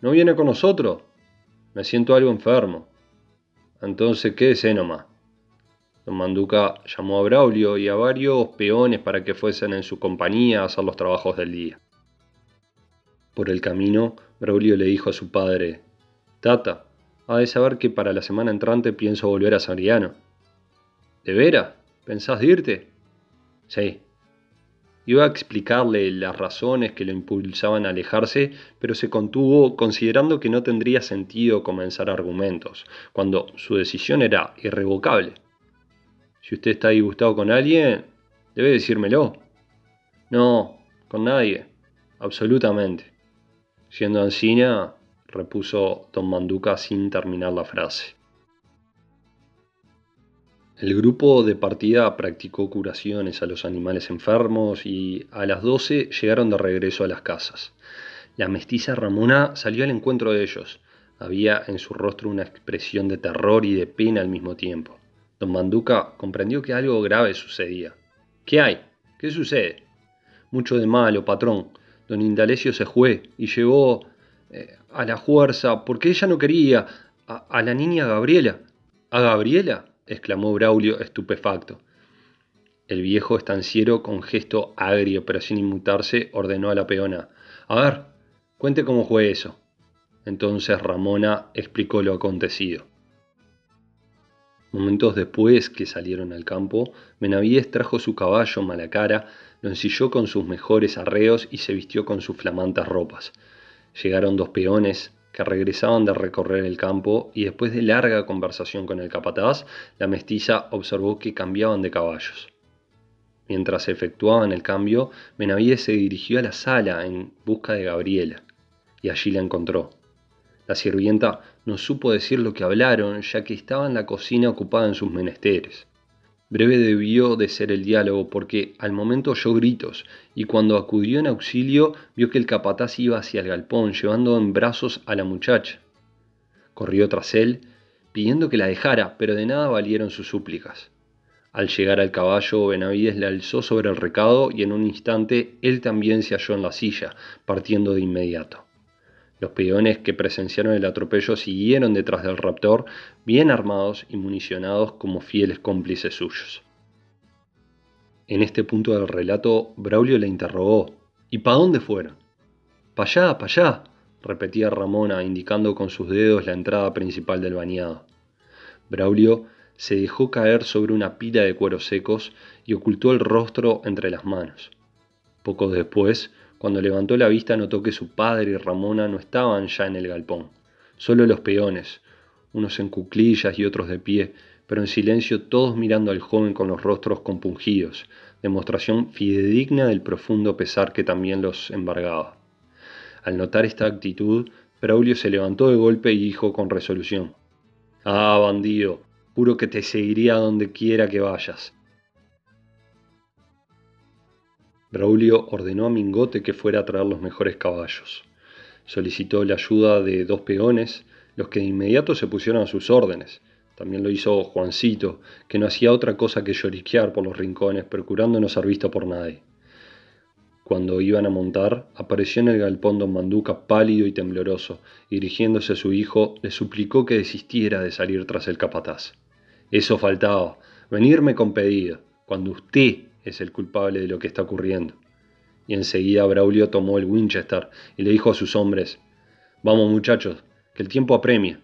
¿No viene con nosotros? Me siento algo enfermo. Entonces quédese nomás. Don Manduca llamó a Braulio y a varios peones para que fuesen en su compañía a hacer los trabajos del día. Por el camino, Braulio le dijo a su padre, Tata, ha de saber que para la semana entrante pienso volver a Soriano. ¿De veras? ¿Pensás irte? Sí, Iba a explicarle las razones que lo impulsaban a alejarse, pero se contuvo considerando que no tendría sentido comenzar argumentos, cuando su decisión era irrevocable. Si usted está disgustado con alguien, debe decírmelo. No, con nadie, absolutamente. Siendo Ancina, repuso don Manduca sin terminar la frase. El grupo de partida practicó curaciones a los animales enfermos y a las 12 llegaron de regreso a las casas. La mestiza Ramona salió al encuentro de ellos. Había en su rostro una expresión de terror y de pena al mismo tiempo. Don Manduca comprendió que algo grave sucedía. ¿Qué hay? ¿Qué sucede? Mucho de malo, patrón. Don Indalecio se fue y llevó eh, a la fuerza, porque ella no quería, a, a la niña Gabriela. ¿A Gabriela? exclamó Braulio estupefacto. El viejo estanciero, con gesto agrio pero sin inmutarse, ordenó a la peona: A ver, cuente cómo fue eso. Entonces Ramona explicó lo acontecido. Momentos después que salieron al campo, Benavides trajo su caballo Malacara, lo ensilló con sus mejores arreos y se vistió con sus flamantes ropas. Llegaron dos peones, que regresaban de recorrer el campo y después de larga conversación con el capataz, la mestiza observó que cambiaban de caballos. Mientras efectuaban el cambio, Benavides se dirigió a la sala en busca de Gabriela, y allí la encontró. La sirvienta no supo decir lo que hablaron, ya que estaba en la cocina ocupada en sus menesteres. Breve debió de ser el diálogo porque al momento oyó gritos y cuando acudió en auxilio vio que el capataz iba hacia el galpón llevando en brazos a la muchacha. Corrió tras él pidiendo que la dejara, pero de nada valieron sus súplicas. Al llegar al caballo, Benavides le alzó sobre el recado y en un instante él también se halló en la silla, partiendo de inmediato. Los peones que presenciaron el atropello siguieron detrás del raptor, bien armados y municionados como fieles cómplices suyos. En este punto del relato, Braulio le interrogó: ¿Y para dónde fueron? Pa' allá, pa' allá, repetía Ramona, indicando con sus dedos la entrada principal del bañado. Braulio se dejó caer sobre una pila de cueros secos y ocultó el rostro entre las manos. Poco después, cuando levantó la vista notó que su padre y Ramona no estaban ya en el galpón, solo los peones, unos en cuclillas y otros de pie, pero en silencio todos mirando al joven con los rostros compungidos, demostración fidedigna del profundo pesar que también los embargaba. Al notar esta actitud, Braulio se levantó de golpe y dijo con resolución, Ah, bandido, juro que te seguiría donde quiera que vayas. Braulio ordenó a Mingote que fuera a traer los mejores caballos. Solicitó la ayuda de dos peones, los que de inmediato se pusieron a sus órdenes. También lo hizo Juancito, que no hacía otra cosa que lloriquear por los rincones, procurando no ser visto por nadie. Cuando iban a montar, apareció en el galpón don Manduca pálido y tembloroso, y dirigiéndose a su hijo, le suplicó que desistiera de salir tras el capataz. Eso faltaba, venirme con pedido, cuando usted es el culpable de lo que está ocurriendo. Y enseguida Braulio tomó el Winchester y le dijo a sus hombres, Vamos muchachos, que el tiempo apremia.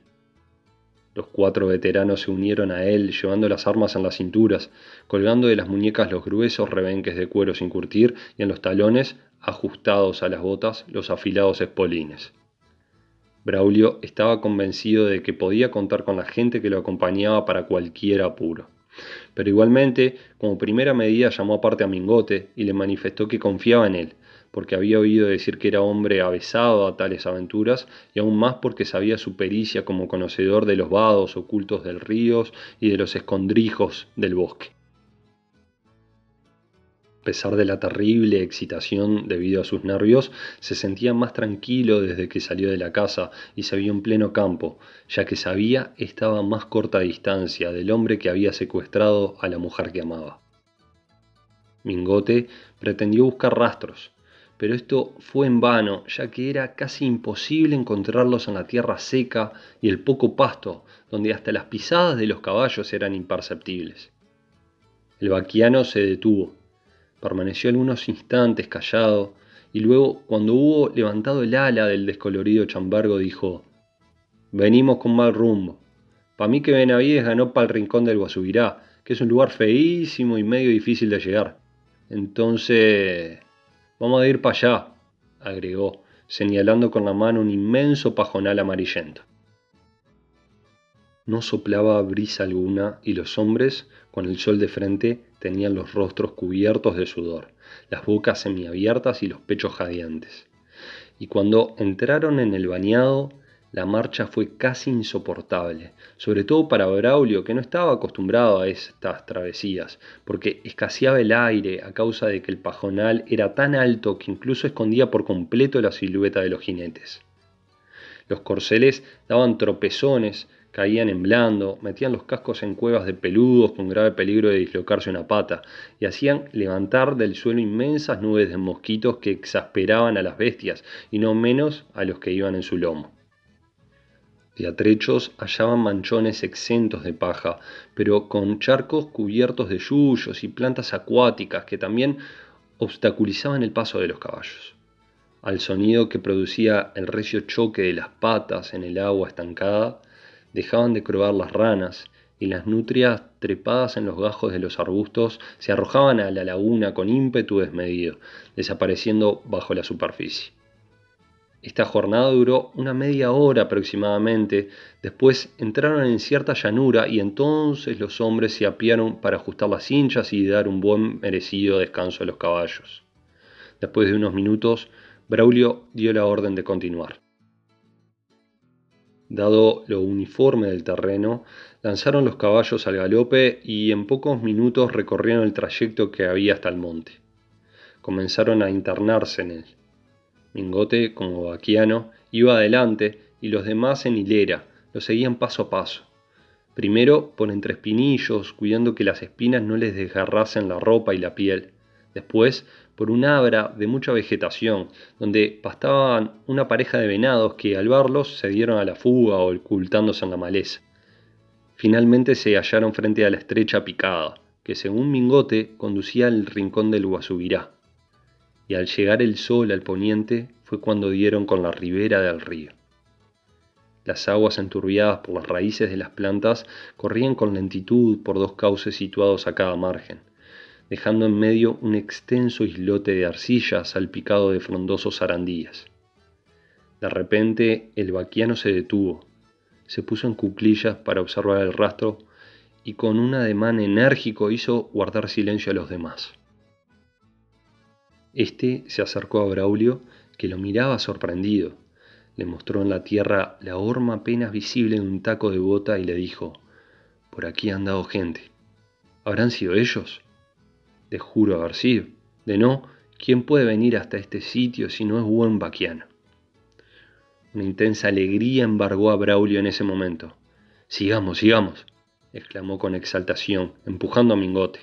Los cuatro veteranos se unieron a él, llevando las armas en las cinturas, colgando de las muñecas los gruesos rebenques de cuero sin curtir y en los talones, ajustados a las botas, los afilados espolines. Braulio estaba convencido de que podía contar con la gente que lo acompañaba para cualquier apuro. Pero igualmente, como primera medida llamó aparte a Mingote y le manifestó que confiaba en él, porque había oído decir que era hombre avesado a tales aventuras, y aún más porque sabía su pericia como conocedor de los vados ocultos del río y de los escondrijos del bosque. Pesar de la terrible excitación debido a sus nervios, se sentía más tranquilo desde que salió de la casa y se vio en pleno campo, ya que sabía estaba a más corta distancia del hombre que había secuestrado a la mujer que amaba. Mingote pretendió buscar rastros, pero esto fue en vano, ya que era casi imposible encontrarlos en la tierra seca y el poco pasto, donde hasta las pisadas de los caballos eran imperceptibles. El vaquiano se detuvo, permaneció algunos instantes callado, y luego, cuando hubo levantado el ala del descolorido chambargo, dijo, Venimos con mal rumbo. Pa' mí que Benavides ganó para el rincón del Guasubirá, que es un lugar feísimo y medio difícil de llegar. Entonces... Vamos a ir para allá, agregó, señalando con la mano un inmenso pajonal amarillento. No soplaba brisa alguna y los hombres, con el sol de frente, tenían los rostros cubiertos de sudor, las bocas semiabiertas y los pechos jadeantes. Y cuando entraron en el bañado, la marcha fue casi insoportable, sobre todo para Braulio, que no estaba acostumbrado a estas travesías, porque escaseaba el aire a causa de que el pajonal era tan alto que incluso escondía por completo la silueta de los jinetes. Los corceles daban tropezones, caían en blando, metían los cascos en cuevas de peludos con grave peligro de dislocarse una pata, y hacían levantar del suelo inmensas nubes de mosquitos que exasperaban a las bestias, y no menos a los que iban en su lomo. De atrechos hallaban manchones exentos de paja, pero con charcos cubiertos de yuyos y plantas acuáticas que también obstaculizaban el paso de los caballos. Al sonido que producía el recio choque de las patas en el agua estancada, dejaban de croar las ranas y las nutrias trepadas en los gajos de los arbustos se arrojaban a la laguna con ímpetu desmedido, desapareciendo bajo la superficie. Esta jornada duró una media hora aproximadamente, después entraron en cierta llanura y entonces los hombres se apiaron para ajustar las hinchas y dar un buen merecido descanso a los caballos. Después de unos minutos, Braulio dio la orden de continuar. Dado lo uniforme del terreno, lanzaron los caballos al galope y en pocos minutos recorrieron el trayecto que había hasta el monte. Comenzaron a internarse en él. Mingote, como vaquiano, iba adelante y los demás en hilera, lo seguían paso a paso. Primero por entre espinillos, cuidando que las espinas no les desgarrasen la ropa y la piel. Después por un abra de mucha vegetación, donde pastaban una pareja de venados que al verlos se dieron a la fuga ocultándose en la maleza. Finalmente se hallaron frente a la estrecha picada, que según Mingote conducía al rincón del Guasubirá y al llegar el sol al poniente fue cuando dieron con la ribera del río. Las aguas enturbiadas por las raíces de las plantas corrían con lentitud por dos cauces situados a cada margen, dejando en medio un extenso islote de arcilla salpicado de frondosos arandías. De repente el vaquiano se detuvo, se puso en cuclillas para observar el rastro y con un ademán enérgico hizo guardar silencio a los demás. Este se acercó a Braulio, que lo miraba sorprendido. Le mostró en la tierra la horma apenas visible de un taco de bota y le dijo, Por aquí han dado gente. ¿Habrán sido ellos? Te juro haber sido. De no, ¿quién puede venir hasta este sitio si no es buen vaquiano? Una intensa alegría embargó a Braulio en ese momento. Sigamos, sigamos, exclamó con exaltación, empujando a Mingote.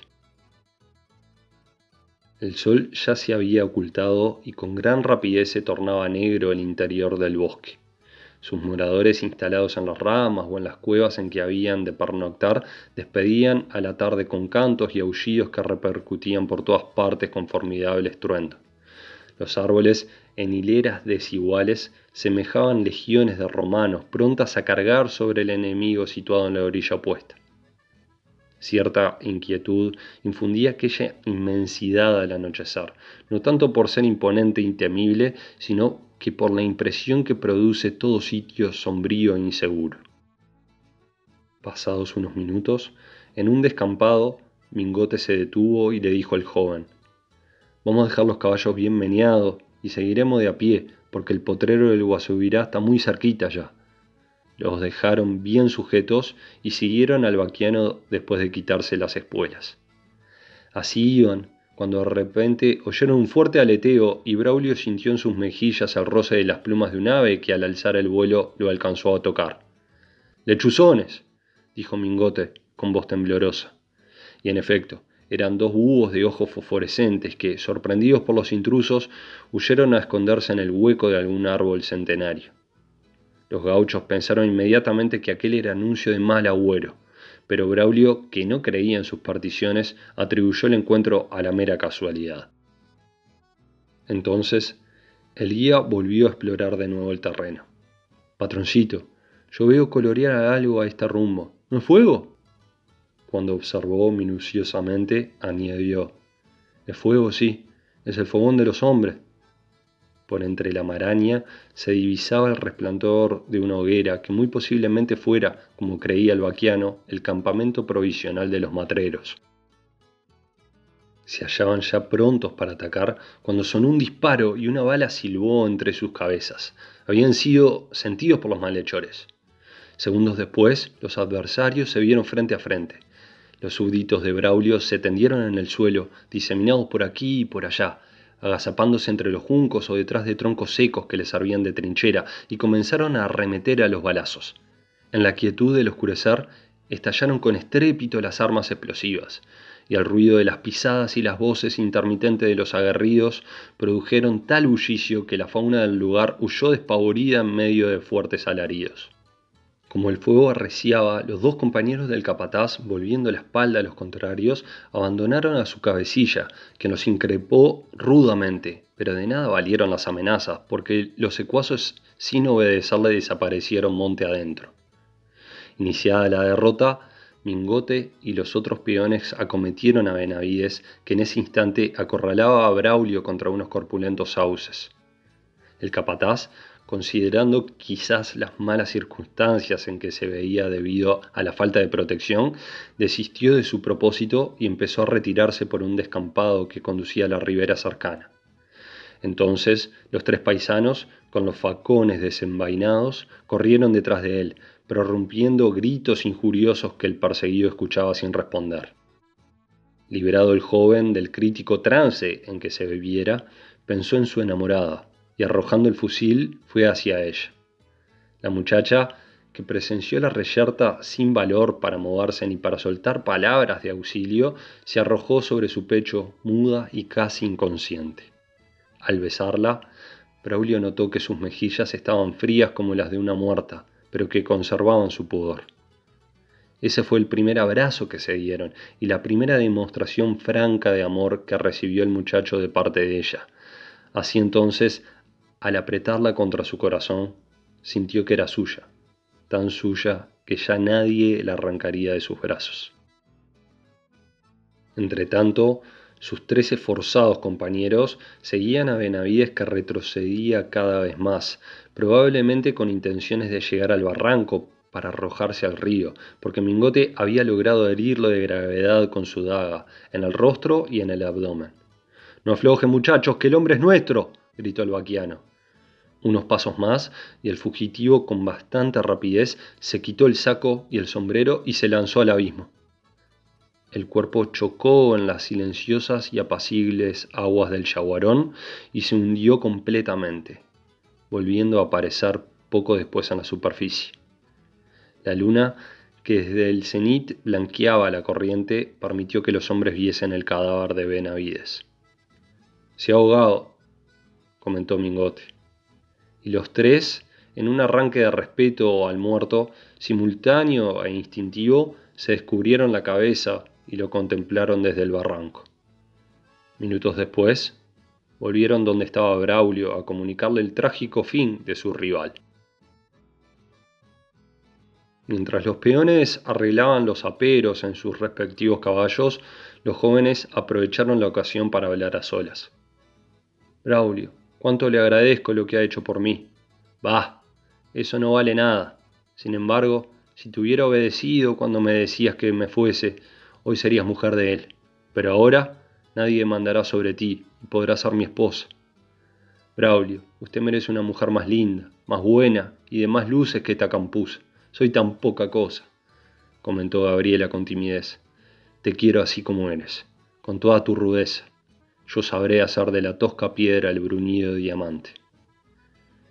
El sol ya se había ocultado y con gran rapidez se tornaba negro el interior del bosque. Sus moradores instalados en las ramas o en las cuevas en que habían de pernoctar despedían a la tarde con cantos y aullidos que repercutían por todas partes con formidable estruendo. Los árboles, en hileras desiguales, semejaban legiones de romanos prontas a cargar sobre el enemigo situado en la orilla opuesta. Cierta inquietud infundía aquella inmensidad al anochecer, no tanto por ser imponente y temible, sino que por la impresión que produce todo sitio sombrío e inseguro. Pasados unos minutos, en un descampado, Mingote se detuvo y le dijo al joven, Vamos a dejar los caballos bien meneados y seguiremos de a pie, porque el potrero del Guasubirá está muy cerquita ya. Los dejaron bien sujetos y siguieron al vaquiano después de quitarse las espuelas. Así iban, cuando de repente oyeron un fuerte aleteo y Braulio sintió en sus mejillas el roce de las plumas de un ave que al alzar el vuelo lo alcanzó a tocar. ¡Lechuzones! dijo Mingote con voz temblorosa. Y en efecto, eran dos búhos de ojos fosforescentes que, sorprendidos por los intrusos, huyeron a esconderse en el hueco de algún árbol centenario. Los gauchos pensaron inmediatamente que aquel era anuncio de mal agüero, pero Braulio, que no creía en sus particiones, atribuyó el encuentro a la mera casualidad. Entonces, el guía volvió a explorar de nuevo el terreno. Patroncito, yo veo colorear algo a este rumbo. ¿No es fuego? Cuando observó minuciosamente, añadió, Es fuego, sí, es el fogón de los hombres. Por entre la maraña se divisaba el resplandor de una hoguera que muy posiblemente fuera, como creía el vaquiano, el campamento provisional de los matreros. Se hallaban ya prontos para atacar cuando sonó un disparo y una bala silbó entre sus cabezas. Habían sido sentidos por los malhechores. Segundos después, los adversarios se vieron frente a frente. Los súbditos de Braulio se tendieron en el suelo, diseminados por aquí y por allá, agazapándose entre los juncos o detrás de troncos secos que les servían de trinchera, y comenzaron a arremeter a los balazos. En la quietud del oscurecer, estallaron con estrépito las armas explosivas, y el ruido de las pisadas y las voces intermitentes de los aguerridos produjeron tal bullicio que la fauna del lugar huyó despavorida en medio de fuertes alaridos. Como el fuego arreciaba, los dos compañeros del capataz, volviendo la espalda a los contrarios, abandonaron a su cabecilla, que nos increpó rudamente, pero de nada valieron las amenazas, porque los secuazos sin obedecerle desaparecieron monte adentro. Iniciada la derrota, Mingote y los otros peones acometieron a Benavides, que en ese instante acorralaba a Braulio contra unos corpulentos sauces. El capataz considerando quizás las malas circunstancias en que se veía debido a la falta de protección, desistió de su propósito y empezó a retirarse por un descampado que conducía a la ribera cercana. Entonces los tres paisanos, con los facones desenvainados, corrieron detrás de él, prorrumpiendo gritos injuriosos que el perseguido escuchaba sin responder. Liberado el joven del crítico trance en que se bebiera, pensó en su enamorada, y arrojando el fusil fue hacia ella. La muchacha, que presenció la reyerta sin valor para moverse ni para soltar palabras de auxilio, se arrojó sobre su pecho muda y casi inconsciente. Al besarla, Braulio notó que sus mejillas estaban frías como las de una muerta, pero que conservaban su pudor. Ese fue el primer abrazo que se dieron y la primera demostración franca de amor que recibió el muchacho de parte de ella. Así entonces al apretarla contra su corazón, sintió que era suya, tan suya que ya nadie la arrancaría de sus brazos. Entretanto, sus tres esforzados compañeros seguían a Benavides que retrocedía cada vez más, probablemente con intenciones de llegar al barranco, para arrojarse al río, porque Mingote había logrado herirlo de gravedad con su daga, en el rostro y en el abdomen. No aflojen muchachos, que el hombre es nuestro, gritó el vaquiano. Unos pasos más y el fugitivo con bastante rapidez se quitó el saco y el sombrero y se lanzó al abismo. El cuerpo chocó en las silenciosas y apacibles aguas del yaguarón y se hundió completamente, volviendo a aparecer poco después en la superficie. La luna, que desde el cenit blanqueaba la corriente, permitió que los hombres viesen el cadáver de Benavides. Se ha ahogado, comentó Mingote y los tres, en un arranque de respeto al muerto, simultáneo e instintivo, se descubrieron la cabeza y lo contemplaron desde el barranco. Minutos después, volvieron donde estaba Braulio a comunicarle el trágico fin de su rival. Mientras los peones arreglaban los aperos en sus respectivos caballos, los jóvenes aprovecharon la ocasión para hablar a solas. Braulio, Cuánto le agradezco lo que ha hecho por mí. Bah, eso no vale nada. Sin embargo, si te hubiera obedecido cuando me decías que me fuese, hoy serías mujer de él. Pero ahora nadie mandará sobre ti y podrás ser mi esposa. Braulio, usted merece una mujer más linda, más buena y de más luces que esta campusa. Soy tan poca cosa, comentó Gabriela con timidez. Te quiero así como eres, con toda tu rudeza yo sabré hacer de la tosca piedra el bruñido diamante.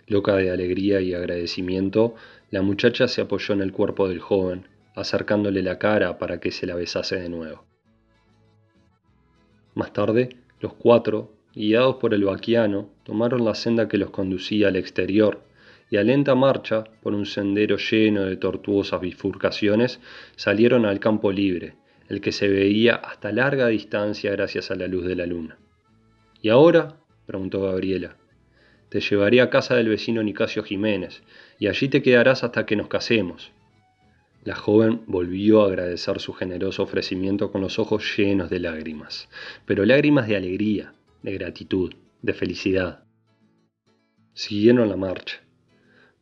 Loca de alegría y agradecimiento, la muchacha se apoyó en el cuerpo del joven, acercándole la cara para que se la besase de nuevo. Más tarde, los cuatro, guiados por el vaquiano, tomaron la senda que los conducía al exterior y a lenta marcha, por un sendero lleno de tortuosas bifurcaciones, salieron al campo libre, el que se veía hasta larga distancia gracias a la luz de la luna. ¿Y ahora? preguntó Gabriela. Te llevaré a casa del vecino Nicasio Jiménez, y allí te quedarás hasta que nos casemos. La joven volvió a agradecer su generoso ofrecimiento con los ojos llenos de lágrimas, pero lágrimas de alegría, de gratitud, de felicidad. Siguieron la marcha.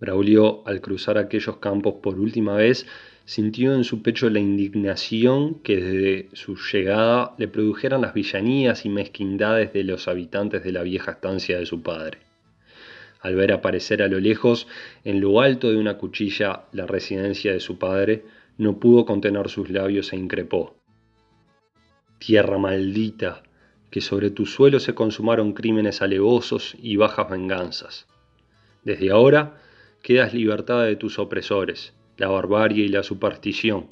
Braulio, al cruzar aquellos campos por última vez, sintió en su pecho la indignación que desde su llegada le produjeran las villanías y mezquindades de los habitantes de la vieja estancia de su padre. Al ver aparecer a lo lejos, en lo alto de una cuchilla, la residencia de su padre, no pudo contener sus labios e increpó. Tierra maldita, que sobre tu suelo se consumaron crímenes alevosos y bajas venganzas. Desde ahora quedas libertada de tus opresores, la barbarie y la superstición.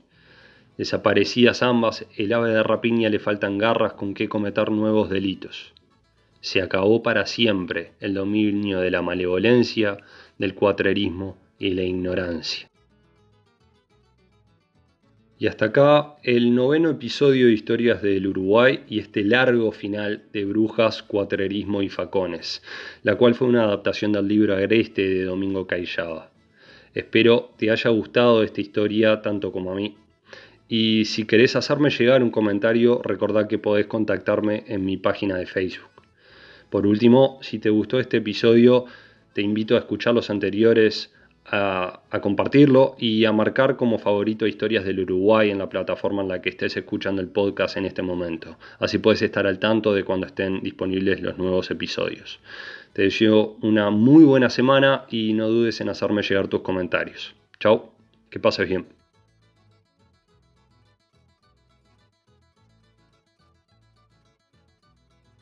Desaparecidas ambas, el ave de rapiña le faltan garras con que cometer nuevos delitos. Se acabó para siempre el dominio de la malevolencia, del cuatrerismo y la ignorancia. Y hasta acá el noveno episodio de Historias del Uruguay y este largo final de Brujas, Cuatrerismo y Facones, la cual fue una adaptación del libro Agreste de Domingo Cayaba. Espero te haya gustado esta historia tanto como a mí. Y si querés hacerme llegar un comentario, recordá que podés contactarme en mi página de Facebook. Por último, si te gustó este episodio, te invito a escuchar los anteriores, a, a, compartirlo y a marcar como favorito historias del Uruguay en la plataforma en la que estés escuchando el podcast en este momento. Así puedes estar al tanto de cuando estén disponibles los nuevos episodios. Te deseo una muy buena semana y no dudes en hacerme llegar tus comentarios. Chao, que pases bien.